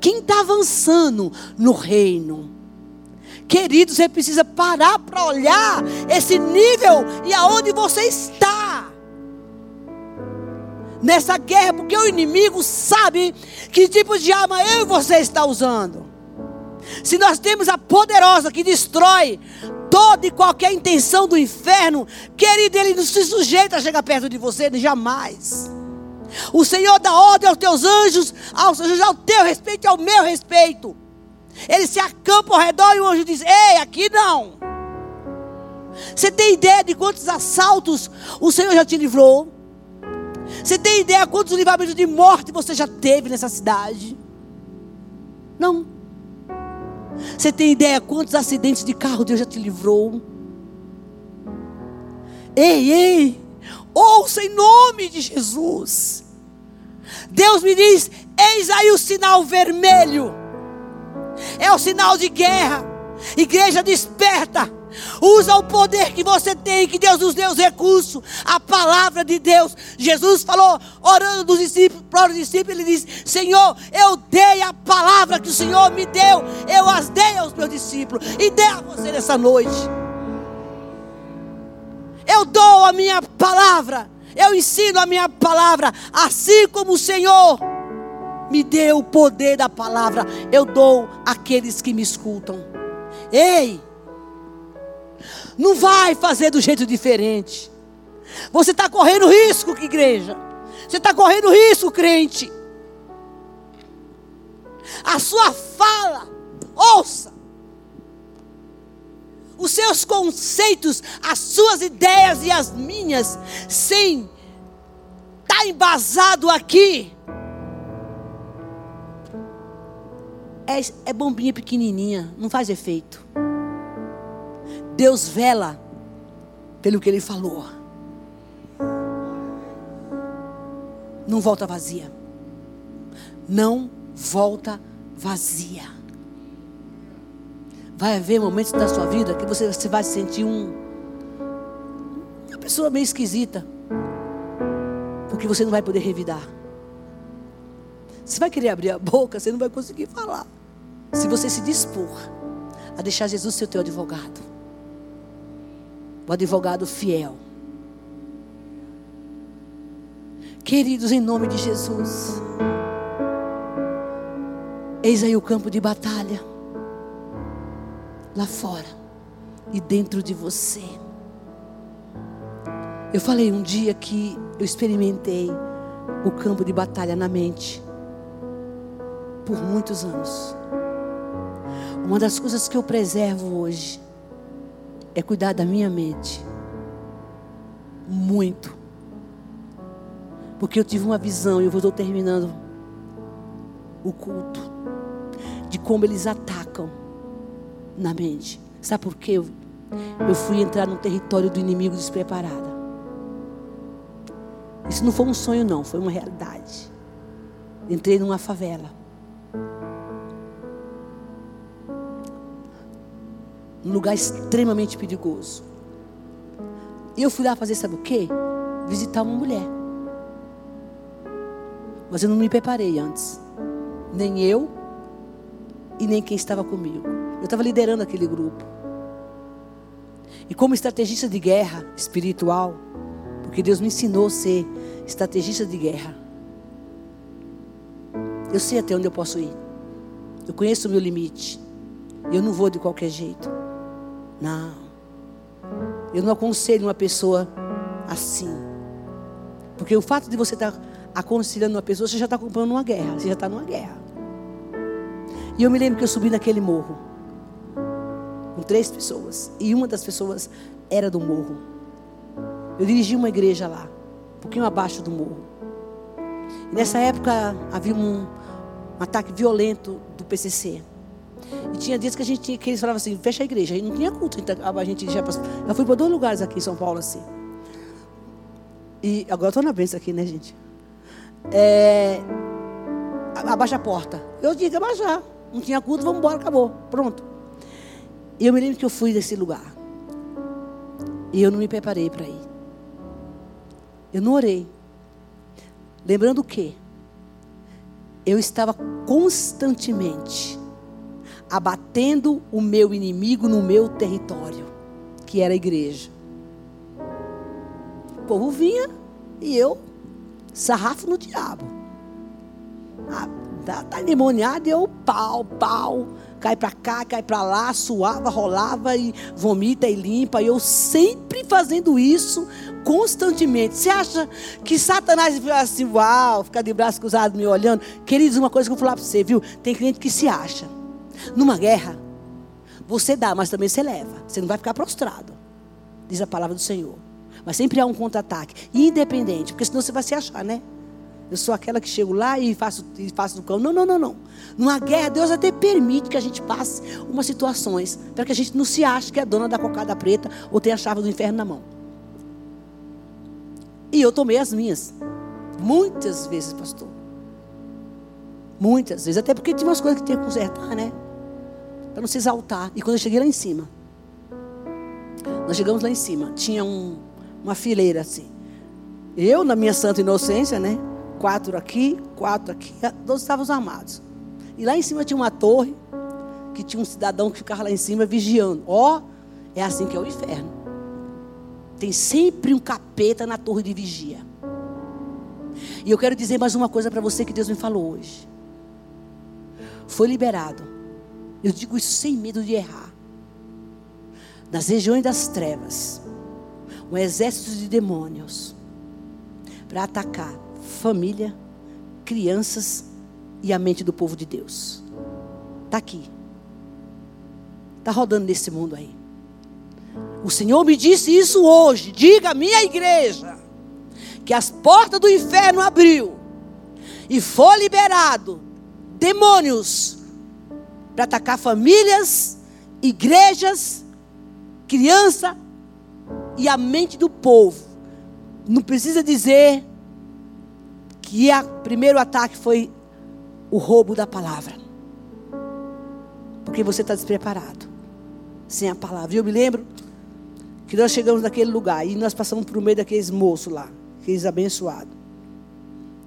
Quem está avançando no reino? Queridos, você precisa parar para olhar esse nível e aonde você está nessa guerra, porque o inimigo sabe que tipo de arma eu e você está usando. Se nós temos a poderosa que destrói toda e qualquer intenção do inferno, querido, ele não se sujeita a chegar perto de você, jamais. O Senhor dá ordem aos teus anjos, aos anjos ao teu respeito e ao meu respeito. Ele se acampa ao redor e o anjo diz: Ei, aqui não. Você tem ideia de quantos assaltos o Senhor já te livrou? Você tem ideia quantos livramentos de morte você já teve nessa cidade? Não. Você tem ideia quantos acidentes de carro Deus já te livrou? Ei, ei, ouça em nome de Jesus. Deus me diz: eis aí o sinal vermelho. É o sinal de guerra. Igreja desperta. Usa o poder que você tem, que Deus nos deu os recursos, a palavra de Deus. Jesus falou, orando dos discípulos, para os discípulos, ele disse: Senhor, eu dei a palavra que o Senhor me deu, eu as dei aos meus discípulos e dei a você nessa noite. Eu dou a minha palavra, eu ensino a minha palavra, assim como o Senhor me deu o poder da palavra, eu dou àqueles que me escutam. Ei! Não vai fazer do jeito diferente. Você está correndo risco, igreja. Você está correndo risco, crente. A sua fala, ouça. Os seus conceitos, as suas ideias e as minhas, sem estar tá embasado aqui. É, é bombinha pequenininha, não faz efeito. Deus vela pelo que Ele falou. Não volta vazia. Não volta vazia. Vai haver momentos da sua vida que você, vai se sentir um, uma pessoa meio esquisita. Porque você não vai poder revidar. Você vai querer abrir a boca, você não vai conseguir falar. Se você se dispor a deixar Jesus ser teu advogado o advogado fiel. Queridos, em nome de Jesus, eis aí o campo de batalha, lá fora e dentro de você. Eu falei um dia que eu experimentei o campo de batalha na mente por muitos anos. Uma das coisas que eu preservo hoje é cuidar da minha mente. Muito. Porque eu tive uma visão, e eu estou terminando o culto, de como eles atacam na mente. Sabe por quê? Eu, fui entrar no território do inimigo despreparada. Isso não foi um sonho, não, foi uma realidade. Entrei numa favela. Um lugar extremamente perigoso. E eu fui lá fazer, sabe o quê? Visitar uma mulher. Mas eu não me preparei antes. Nem eu e nem quem estava comigo. Eu estava liderando aquele grupo. E como estrategista de guerra espiritual, porque Deus me ensinou a ser estrategista de guerra. Eu sei até onde eu posso ir. Eu conheço o meu limite. Eu não vou de qualquer jeito. Não. Eu não aconselho uma pessoa assim. Porque o fato de você estar aconselhando uma pessoa, você já está comprando uma guerra. Você já está numa guerra. E eu me lembro que eu subi naquele morro. Com três pessoas. E uma das pessoas era do morro. Eu dirigi uma igreja lá. Um pouquinho abaixo do morro. E nessa época havia um, um ataque violento do PCC. E tinha dias que a gente tinha, que eles falavam assim, fecha a igreja. E não tinha culto. Então a gente já passou. Eu fui para dois lugares aqui em São Paulo assim. E agora estou na bênção aqui, né, gente? É, abaixa a porta. Eu digo, abaixar. Não tinha culto, vamos embora, acabou. Pronto. E eu me lembro que eu fui desse lugar. E eu não me preparei para ir. Eu não orei. Lembrando o quê? eu estava constantemente abatendo o meu inimigo no meu território, que era a igreja. O povo vinha e eu sarrafo no diabo. Ah, tá, endemoniado e eu pau, pau. Cai para cá, cai para lá, suava, rolava e vomita e limpa. E eu sempre fazendo isso constantemente. Você acha que Satanás fica assim, uau, fica de braço cruzado me olhando? Queridos, uma coisa que eu vou falar para você, viu? Tem cliente que se acha. Numa guerra, você dá, mas também você leva. Você não vai ficar prostrado. Diz a palavra do Senhor. Mas sempre há um contra-ataque. Independente, porque senão você vai se achar, né? Eu sou aquela que chego lá e faço, e faço do cão. Não, não, não, não. Numa guerra, Deus até permite que a gente passe umas situações para que a gente não se ache que é dona da cocada preta ou tem a chave do inferno na mão. E eu tomei as minhas. Muitas vezes, pastor. Muitas vezes. Até porque tinha umas coisas que tinha que consertar, né? Para não se exaltar. E quando eu cheguei lá em cima, nós chegamos lá em cima, tinha um, uma fileira assim. Eu, na minha santa inocência, né? Quatro aqui, quatro aqui, todos estavam armados. E lá em cima tinha uma torre, que tinha um cidadão que ficava lá em cima vigiando. Ó, oh, é assim que é o inferno. Tem sempre um capeta na torre de vigia. E eu quero dizer mais uma coisa para você que Deus me falou hoje. Foi liberado. Eu digo isso sem medo de errar. Nas regiões das trevas, um exército de demônios para atacar família, crianças e a mente do povo de Deus. Está aqui. Está rodando nesse mundo aí. O Senhor me disse isso hoje. Diga à minha igreja que as portas do inferno abriu e foi liberado demônios para atacar famílias, igrejas, criança e a mente do povo. Não precisa dizer que o primeiro ataque foi o roubo da palavra. Porque você está despreparado. Sem a palavra. Eu me lembro que nós chegamos naquele lugar e nós passamos por meio daqueles moços lá, aqueles abençoados,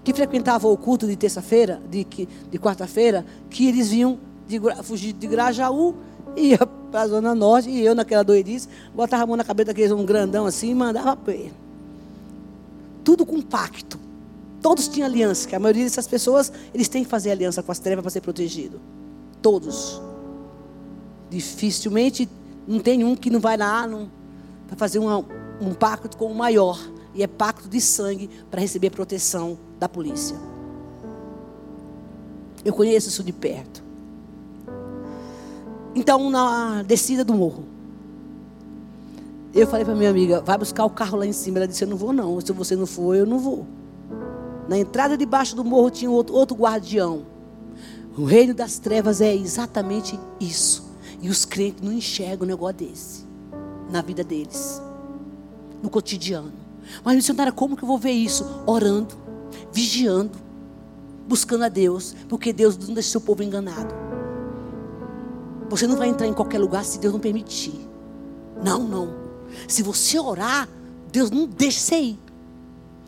que frequentavam o culto de terça-feira, de, de quarta-feira, que eles vinham de, fugir de Grajaú ia para a Zona Norte, e eu naquela doidice, botava a mão na cabeça daqueles um grandão assim e mandava ele. Tudo com pacto. Todos tinham aliança, que a maioria dessas pessoas, eles têm que fazer aliança com as trevas para ser protegido. Todos. Dificilmente não tem um que não vai lá, para fazer uma, um pacto com o maior. E é pacto de sangue para receber proteção da polícia. Eu conheço isso de perto. Então, na descida do morro, eu falei para minha amiga: vai buscar o carro lá em cima. Ela disse: eu não vou, não. Se você não for, eu não vou. Na entrada debaixo do morro tinha outro, outro guardião. O reino das trevas é exatamente isso. E os crentes não enxergam um negócio desse na vida deles, no cotidiano. Mas, missionária, como que eu vou ver isso? Orando, vigiando, buscando a Deus, porque Deus não deixa seu povo enganado. Você não vai entrar em qualquer lugar se Deus não permitir. Não, não. Se você orar, Deus não deixa você ir.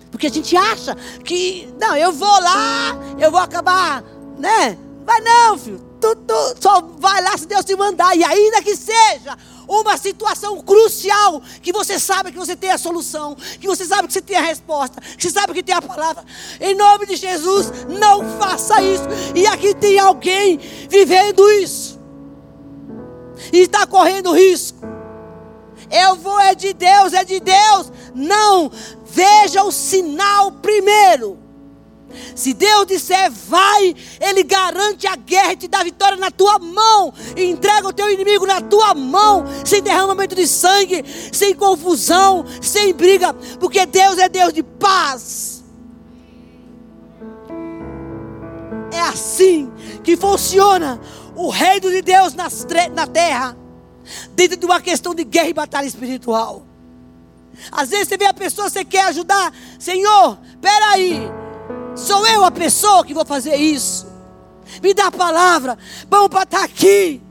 Porque a gente acha que, não, eu vou lá, eu vou acabar, né? Vai não, filho. Tu, tu, só vai lá se Deus te mandar. E ainda que seja uma situação crucial que você sabe que você tem a solução, que você sabe que você tem a resposta, que você sabe que tem a palavra. Em nome de Jesus, não faça isso. E aqui tem alguém vivendo isso. E está correndo risco. Eu vou é de Deus, é de Deus. Não, veja o sinal primeiro. Se Deus disser vai, Ele garante a guerra e te dá vitória na tua mão. Entrega o teu inimigo na tua mão. Sem derramamento de sangue, sem confusão, sem briga. Porque Deus é Deus de paz. É assim que funciona o reino de Deus na terra. Dentro de uma questão de guerra e batalha espiritual. Às vezes você vê a pessoa, você quer ajudar. Senhor, peraí. Sou eu a pessoa que vou fazer isso. Me dá a palavra. Vamos para estar aqui.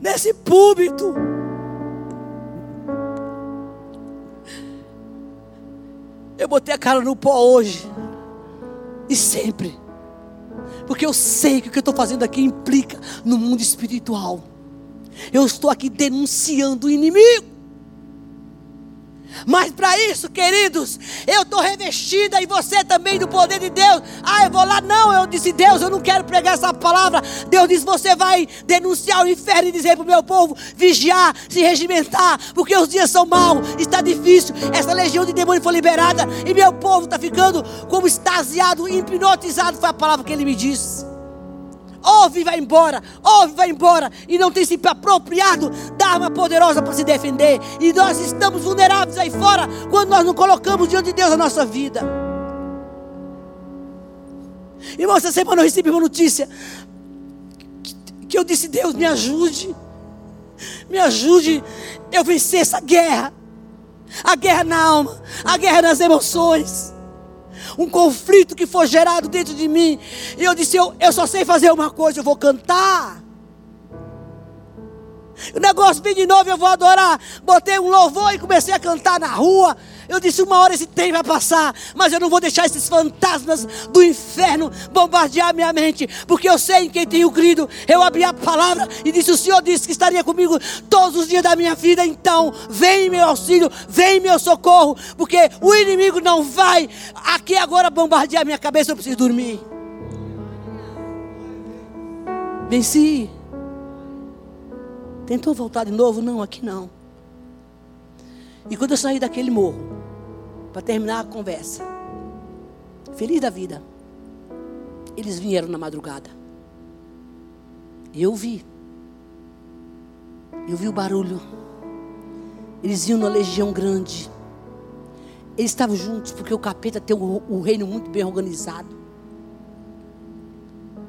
Nesse púlpito. Eu botei a cara no pó hoje. E sempre. Porque eu sei que o que eu estou fazendo aqui implica no mundo espiritual. Eu estou aqui denunciando o inimigo. Mas para isso, queridos, eu estou revestida e você também do poder de Deus. Ah, eu vou lá. Não, eu disse, Deus, eu não quero pregar essa palavra. Deus disse, você vai denunciar o inferno e dizer para o meu povo: vigiar, se regimentar, porque os dias são maus, está difícil. Essa legião de demônios foi liberada e meu povo está ficando como extasiado, hipnotizado. Foi a palavra que ele me disse ouve e vai embora, ouve e vai embora, e não tem se apropriado da arma poderosa para se defender. E nós estamos vulneráveis aí fora quando nós não colocamos diante de Deus a nossa vida. Irmão, essa semana eu recebi uma notícia que eu disse: Deus, me ajude, me ajude eu vencer essa guerra, a guerra na alma, a guerra nas emoções um conflito que foi gerado dentro de mim. E eu disse: eu, eu só sei fazer uma coisa, eu vou cantar. O negócio vem de novo, eu vou adorar. Botei um louvor e comecei a cantar na rua. Eu disse: uma hora esse trem vai passar, mas eu não vou deixar esses fantasmas do inferno bombardear minha mente, porque eu sei em quem tenho crido. Eu abri a palavra e disse: O Senhor disse que estaria comigo todos os dias da minha vida. Então, vem meu auxílio, vem meu socorro, porque o inimigo não vai aqui agora bombardear minha cabeça. Eu preciso dormir. Venci. Tentou voltar de novo? Não, aqui não. E quando eu saí daquele morro, para terminar a conversa, feliz da vida, eles vieram na madrugada. E eu vi. Eu vi o barulho. Eles iam numa legião grande. Eles estavam juntos porque o capeta tem o reino muito bem organizado.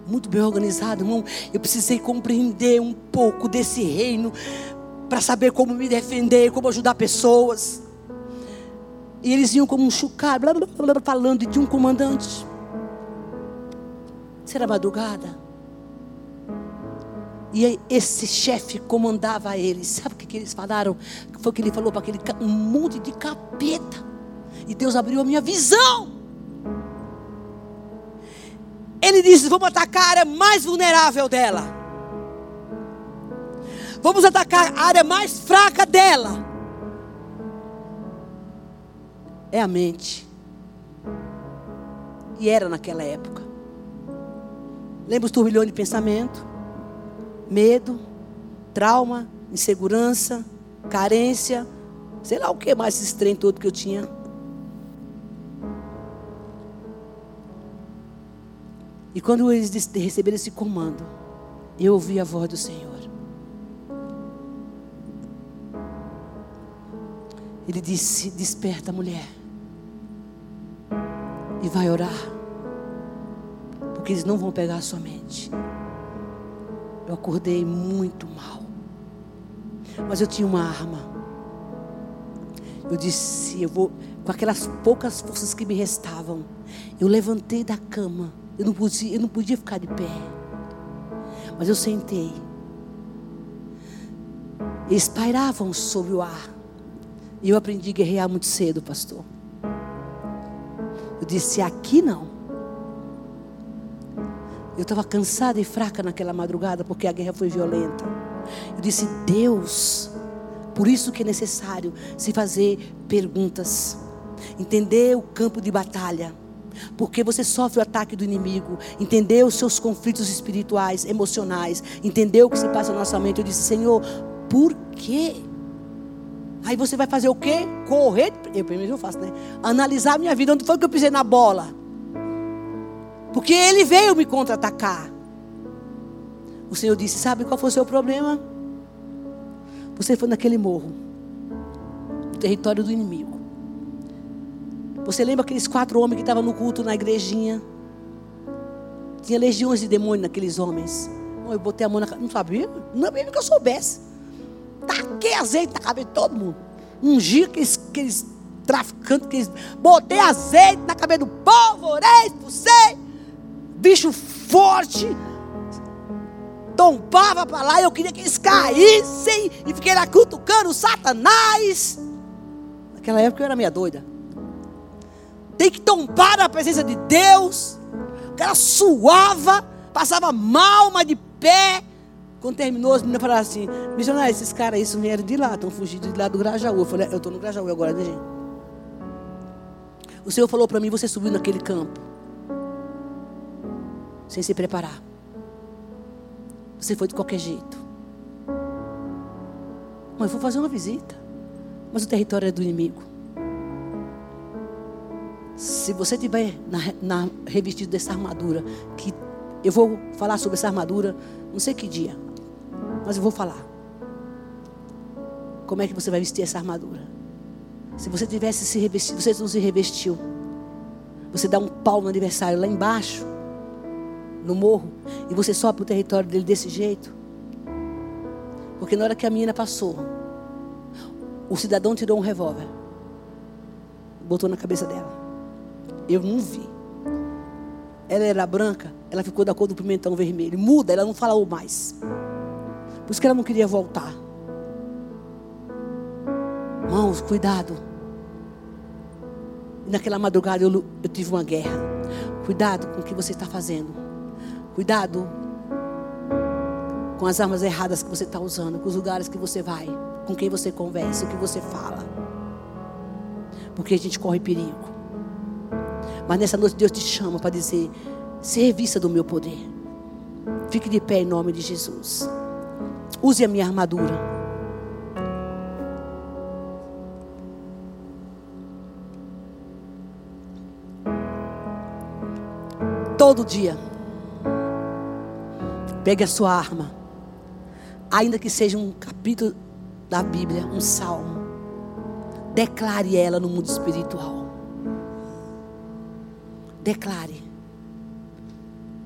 Muito bem organizado, irmão. Eu precisei compreender um pouco desse reino para saber como me defender, como ajudar pessoas. E eles iam como um chucar, blá, blá, blá, falando de um comandante. Será madrugada. E esse chefe comandava eles. Sabe o que, que eles falaram? Foi o que ele falou para aquele um monte de capeta. E Deus abriu a minha visão. Ele disse: Vamos atacar a área mais vulnerável dela. Vamos atacar a área mais fraca dela. É a mente. E era naquela época. Lembra os turbilhões de pensamento? Medo, trauma, insegurança, carência, sei lá o que mais esse trem todo que eu tinha. E quando eles receberam esse comando, eu ouvi a voz do Senhor. Ele disse: Desperta, mulher, e vai orar, porque eles não vão pegar a sua mente. Eu acordei muito mal, mas eu tinha uma arma. Eu disse: Eu vou, com aquelas poucas forças que me restavam, eu levantei da cama. Eu não podia, eu não podia ficar de pé, mas eu sentei. Eles pairavam sobre o ar. E eu aprendi a guerrear muito cedo, pastor. Eu disse: aqui não. Eu estava cansada e fraca naquela madrugada porque a guerra foi violenta. Eu disse: Deus, Por isso que é necessário se fazer perguntas, entender o campo de batalha. Porque você sofre o ataque do inimigo, entender os seus conflitos espirituais, emocionais, entender o que se passa na nossa mente. Eu disse, Senhor, por quê? Aí você vai fazer o quê? Correr. Eu primeiro eu faço, né? Analisar a minha vida. Onde foi que eu pisei na bola? Porque ele veio me contra-atacar. O Senhor disse: Sabe qual foi o seu problema? Você foi naquele morro, no território do inimigo. Você lembra aqueles quatro homens que estavam no culto na igrejinha? Tinha legiões de demônios naqueles homens. Eu botei a mão na Não sabia? Não mesmo que eu soubesse. Taquei azeite na cabeça de todo mundo. Ungi aqueles, aqueles traficantes. Aqueles... Botei azeite na cabeça do povo. Orei, expulsei. Bicho forte tombava para lá, eu queria que eles caíssem, e fiquei lá cutucando Satanás. Naquela época eu era meia doida. Tem que tombar a presença de Deus. O cara suava, passava mal, mas de pé. Quando terminou, as meninas falaram assim: missionário, esses caras isso vieram de lá, estão fugindo de lá do Grajaú. Eu falei: eu estou no Grajaú agora, né, gente? O Senhor falou para mim: você subiu naquele campo, sem se preparar. Você foi de qualquer jeito. Mãe, vou fazer uma visita. Mas o território é do inimigo. Se você tiver na, na revestido dessa armadura, que eu vou falar sobre essa armadura, não sei que dia, mas eu vou falar. Como é que você vai vestir essa armadura? Se você tivesse se revestido, você não se revestiu. Você dá um pau no aniversário lá embaixo no morro, e você sobe para o território dele desse jeito. Porque na hora que a menina passou, o cidadão tirou um revólver, botou na cabeça dela. Eu não vi. Ela era branca, ela ficou da cor do pimentão vermelho. Muda, ela não falou mais. Por isso que ela não queria voltar. Mãos, cuidado. Naquela madrugada eu, eu tive uma guerra. Cuidado com o que você está fazendo. Cuidado com as armas erradas que você está usando, com os lugares que você vai, com quem você conversa, o que você fala. Porque a gente corre perigo. Mas nessa noite Deus te chama para dizer: se revista do meu poder. Fique de pé em nome de Jesus. Use a minha armadura. Todo dia. Pegue a sua arma. Ainda que seja um capítulo da Bíblia, um salmo. Declare ela no mundo espiritual. Declare.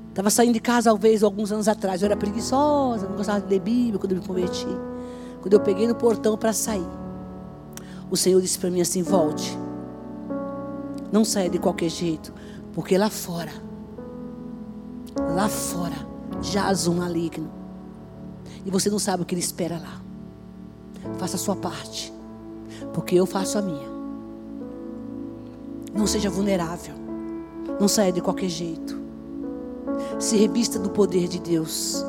Estava saindo de casa, talvez, alguns anos atrás. Eu era preguiçosa, não gostava de ler Bíblia quando eu me converti. Quando eu peguei no portão para sair, o Senhor disse para mim assim: volte. Não saia de qualquer jeito, porque lá fora, lá fora, jaz um maligno. E você não sabe o que ele espera lá. Faça a sua parte. Porque eu faço a minha. Não seja vulnerável. Não saia de qualquer jeito. Se revista do poder de Deus.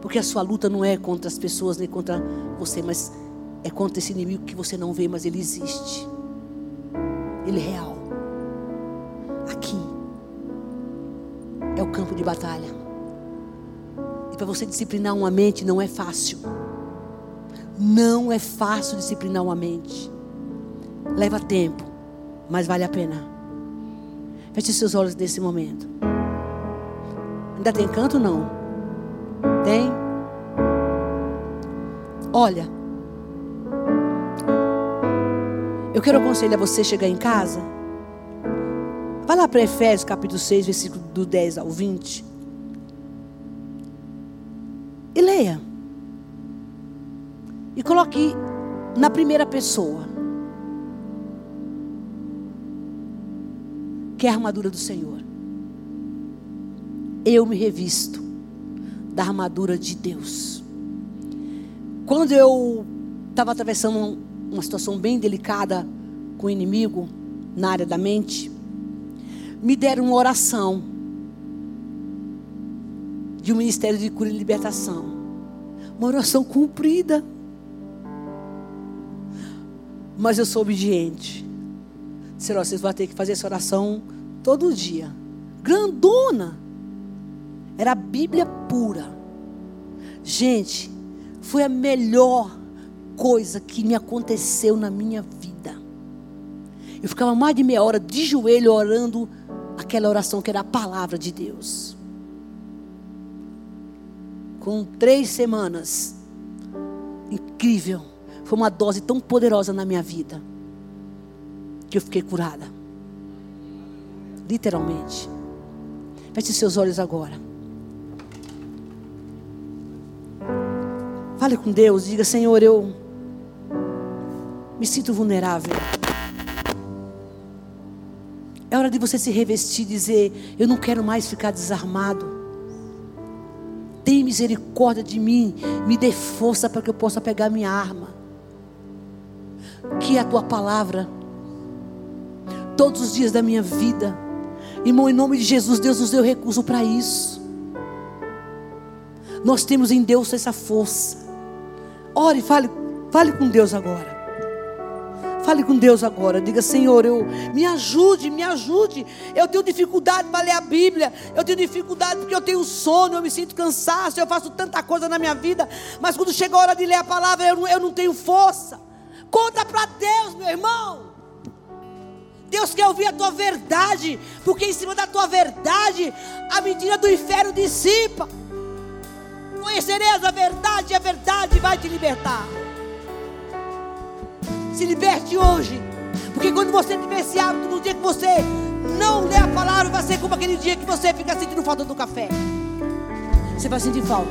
Porque a sua luta não é contra as pessoas nem contra você, mas é contra esse inimigo que você não vê, mas ele existe. Ele é real. Aqui é o campo de batalha para você disciplinar uma mente não é fácil. Não é fácil disciplinar uma mente. Leva tempo, mas vale a pena. Feche seus olhos nesse momento. Ainda tem canto não? Tem? Olha. Eu quero aconselhar você chegar em casa. Vai lá para Efésios capítulo 6, versículo do 10 ao 20. E leia. E coloque na primeira pessoa. Que é a armadura do Senhor. Eu me revisto da armadura de Deus. Quando eu estava atravessando uma situação bem delicada com o inimigo na área da mente, me deram uma oração de um ministério de cura e libertação. Uma oração cumprida. Mas eu sou obediente. Disseram, vocês vão ter que fazer essa oração todo dia. Grandona. Era a Bíblia pura. Gente, foi a melhor coisa que me aconteceu na minha vida. Eu ficava mais de meia hora de joelho orando aquela oração que era a palavra de Deus. Com três semanas, incrível, foi uma dose tão poderosa na minha vida que eu fiquei curada. Literalmente. Feche seus olhos agora. Fale com Deus, diga: Senhor, eu me sinto vulnerável. É hora de você se revestir e dizer: Eu não quero mais ficar desarmado. Tem misericórdia de mim, me dê força para que eu possa pegar minha arma, que é a tua palavra, todos os dias da minha vida. Irmão, em nome de Jesus, Deus nos deu recurso para isso. Nós temos em Deus essa força. Ore, fale, fale com Deus agora. Fale com Deus agora. Diga, Senhor, eu me ajude, me ajude. Eu tenho dificuldade para ler a Bíblia. Eu tenho dificuldade porque eu tenho sono, eu me sinto cansado, eu faço tanta coisa na minha vida. Mas quando chega a hora de ler a palavra, eu não, eu não tenho força. Conta para Deus, meu irmão. Deus quer ouvir a tua verdade, porque em cima da tua verdade a mentira do inferno dissipa. Conhecereis a verdade, e a verdade vai te libertar. Se liberte hoje. Porque quando você tiver esse hábito, no dia que você não lê a palavra, vai ser como aquele dia que você fica sentindo falta do café. Você vai sentir falta.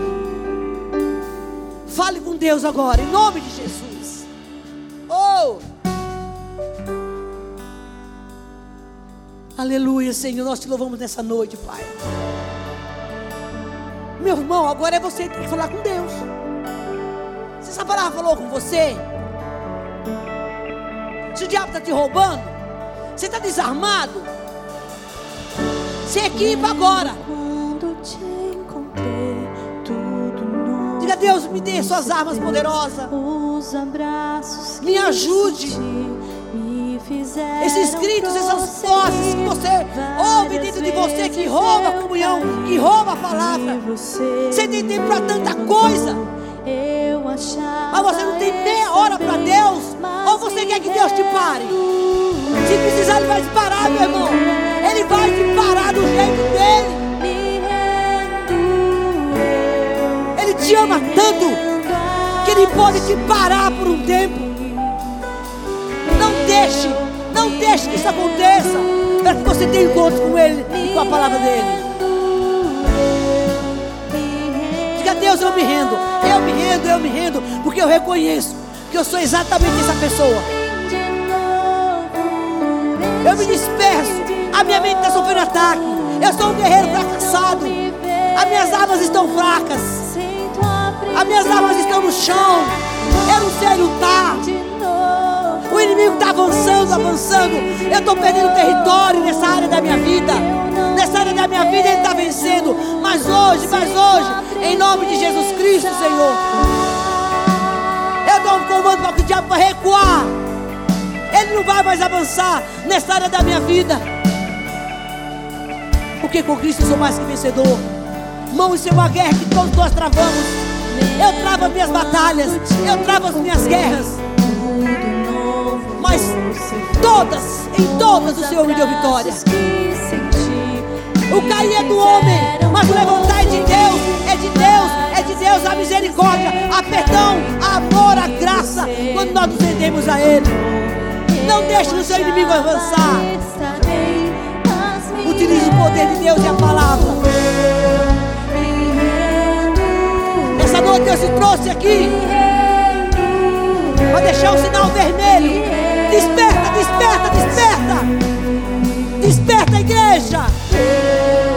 Fale com Deus agora, em nome de Jesus. Oh! Aleluia, Senhor. Nós te louvamos nessa noite, Pai. Meu irmão, agora é você que tem que falar com Deus. Se essa palavra falou com você, se o diabo está te roubando, você está desarmado, se equipa agora. Diga a Deus, me dê suas armas poderosas. Me ajude. Esses gritos, essas vozes que você ouve dentro de você, que rouba a comunhão, que rouba a palavra. Você tem tempo para tanta coisa. Mas você não tem meia hora para Deus. Ou você quer que Deus te pare? Se precisar, Ele vai te parar, meu irmão. Ele vai te parar do jeito dele. Ele te ama tanto que Ele pode te parar por um tempo. Não deixe, não deixe que isso aconteça. Para que você tenha encontro com Ele e com a palavra dele. Diga, Deus, eu me rendo. Eu me rendo, eu me rendo. Porque eu reconheço que eu sou exatamente essa pessoa. Eu me disperso. A minha mente está sofrendo ataque. Eu sou um guerreiro fracassado. As minhas armas estão fracas. As minhas armas estão no chão. Eu avançando. Eu estou perdendo território nessa área da minha vida. Nessa área da minha vida ele está vencendo. Mas hoje, mas hoje, em nome de Jesus Cristo, Senhor. Eu dou um comando para o diabo vai recuar. Ele não vai mais avançar nessa área da minha vida. Porque com Cristo eu sou mais que vencedor. Mão, isso é uma guerra que todos nós travamos. Eu travo as minhas batalhas. Eu travo as minhas guerras. Mas todas, em todas, o Senhor me deu vitória. O cair é do homem, mas o levantar é de Deus, é de Deus, é de Deus a misericórdia, a perdão, a amor, a graça, quando nós nos rendemos a Ele. Não deixe o seu inimigo avançar. Utilize o poder de Deus e a palavra. Essa noite Deus se trouxe aqui para deixar o sinal vermelho. Desperta, desperta, desperta. Desperta, igreja.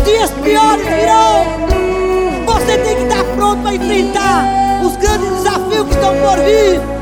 Dias piores virão. Você tem que estar pronto para enfrentar os grandes desafios que estão por vir.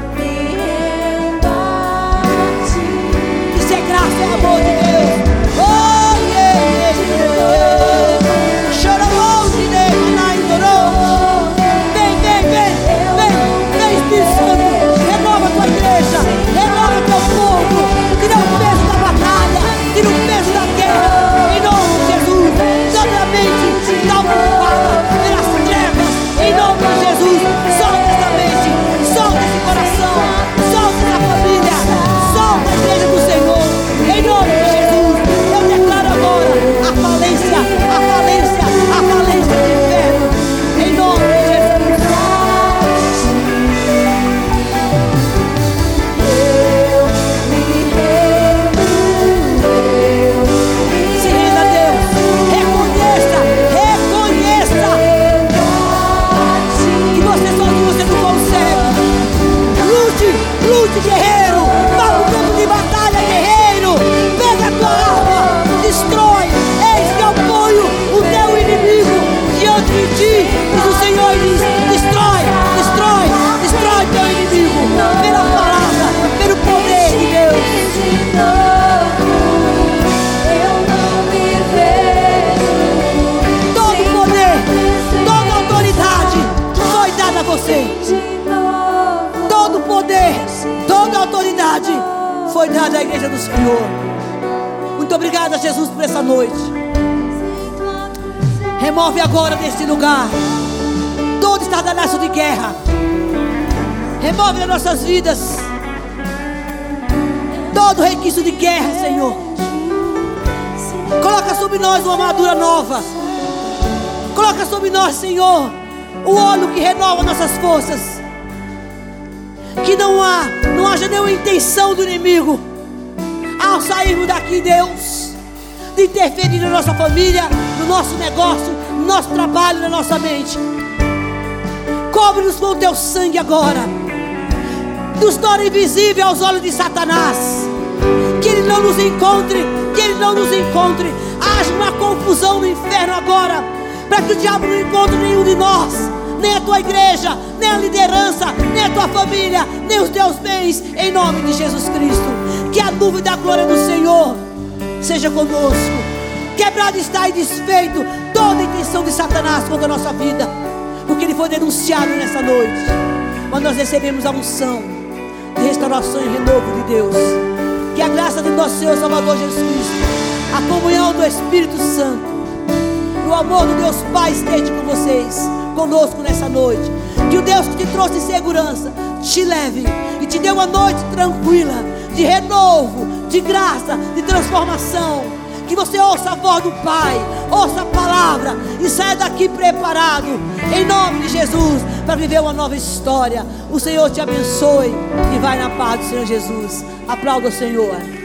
Jesus, por essa noite. Remove agora deste lugar todo estardalhaço de guerra. Remove das nossas vidas todo requisito de guerra, Senhor. Coloca sobre nós uma armadura nova. Coloca sobre nós, Senhor, o óleo que renova nossas forças. Que não há, não haja nenhuma intenção do inimigo ao sairmos daqui, Deus, de interferir na nossa família, no nosso negócio, no nosso trabalho, na nossa mente. Cobre-nos com o teu sangue agora. Nos torna invisível aos olhos de Satanás. Que ele não nos encontre, que ele não nos encontre. Haja uma confusão no inferno agora, para que o diabo não encontre nenhum de nós, nem a tua igreja, nem a liderança, nem a tua família, nem os teus bens, em nome de Jesus Cristo. Que a nuvem da glória do Senhor seja conosco. Quebrado está e desfeito toda a intenção de Satanás contra a nossa vida, porque ele foi denunciado nessa noite. Mas nós recebemos a unção de restauração e renovo de Deus. Que a graça de nosso Senhor Salvador Jesus Cristo, a comunhão do Espírito Santo, o amor do Deus Pai esteja com vocês, conosco nessa noite. Que o Deus que te trouxe segurança te leve e te dê uma noite tranquila, de renovo, de graça, de transformação. Que você ouça a voz do Pai, ouça a palavra e saia daqui preparado, em nome de Jesus, para viver uma nova história. O Senhor te abençoe e vai na paz do Senhor Jesus. Aplauda o Senhor.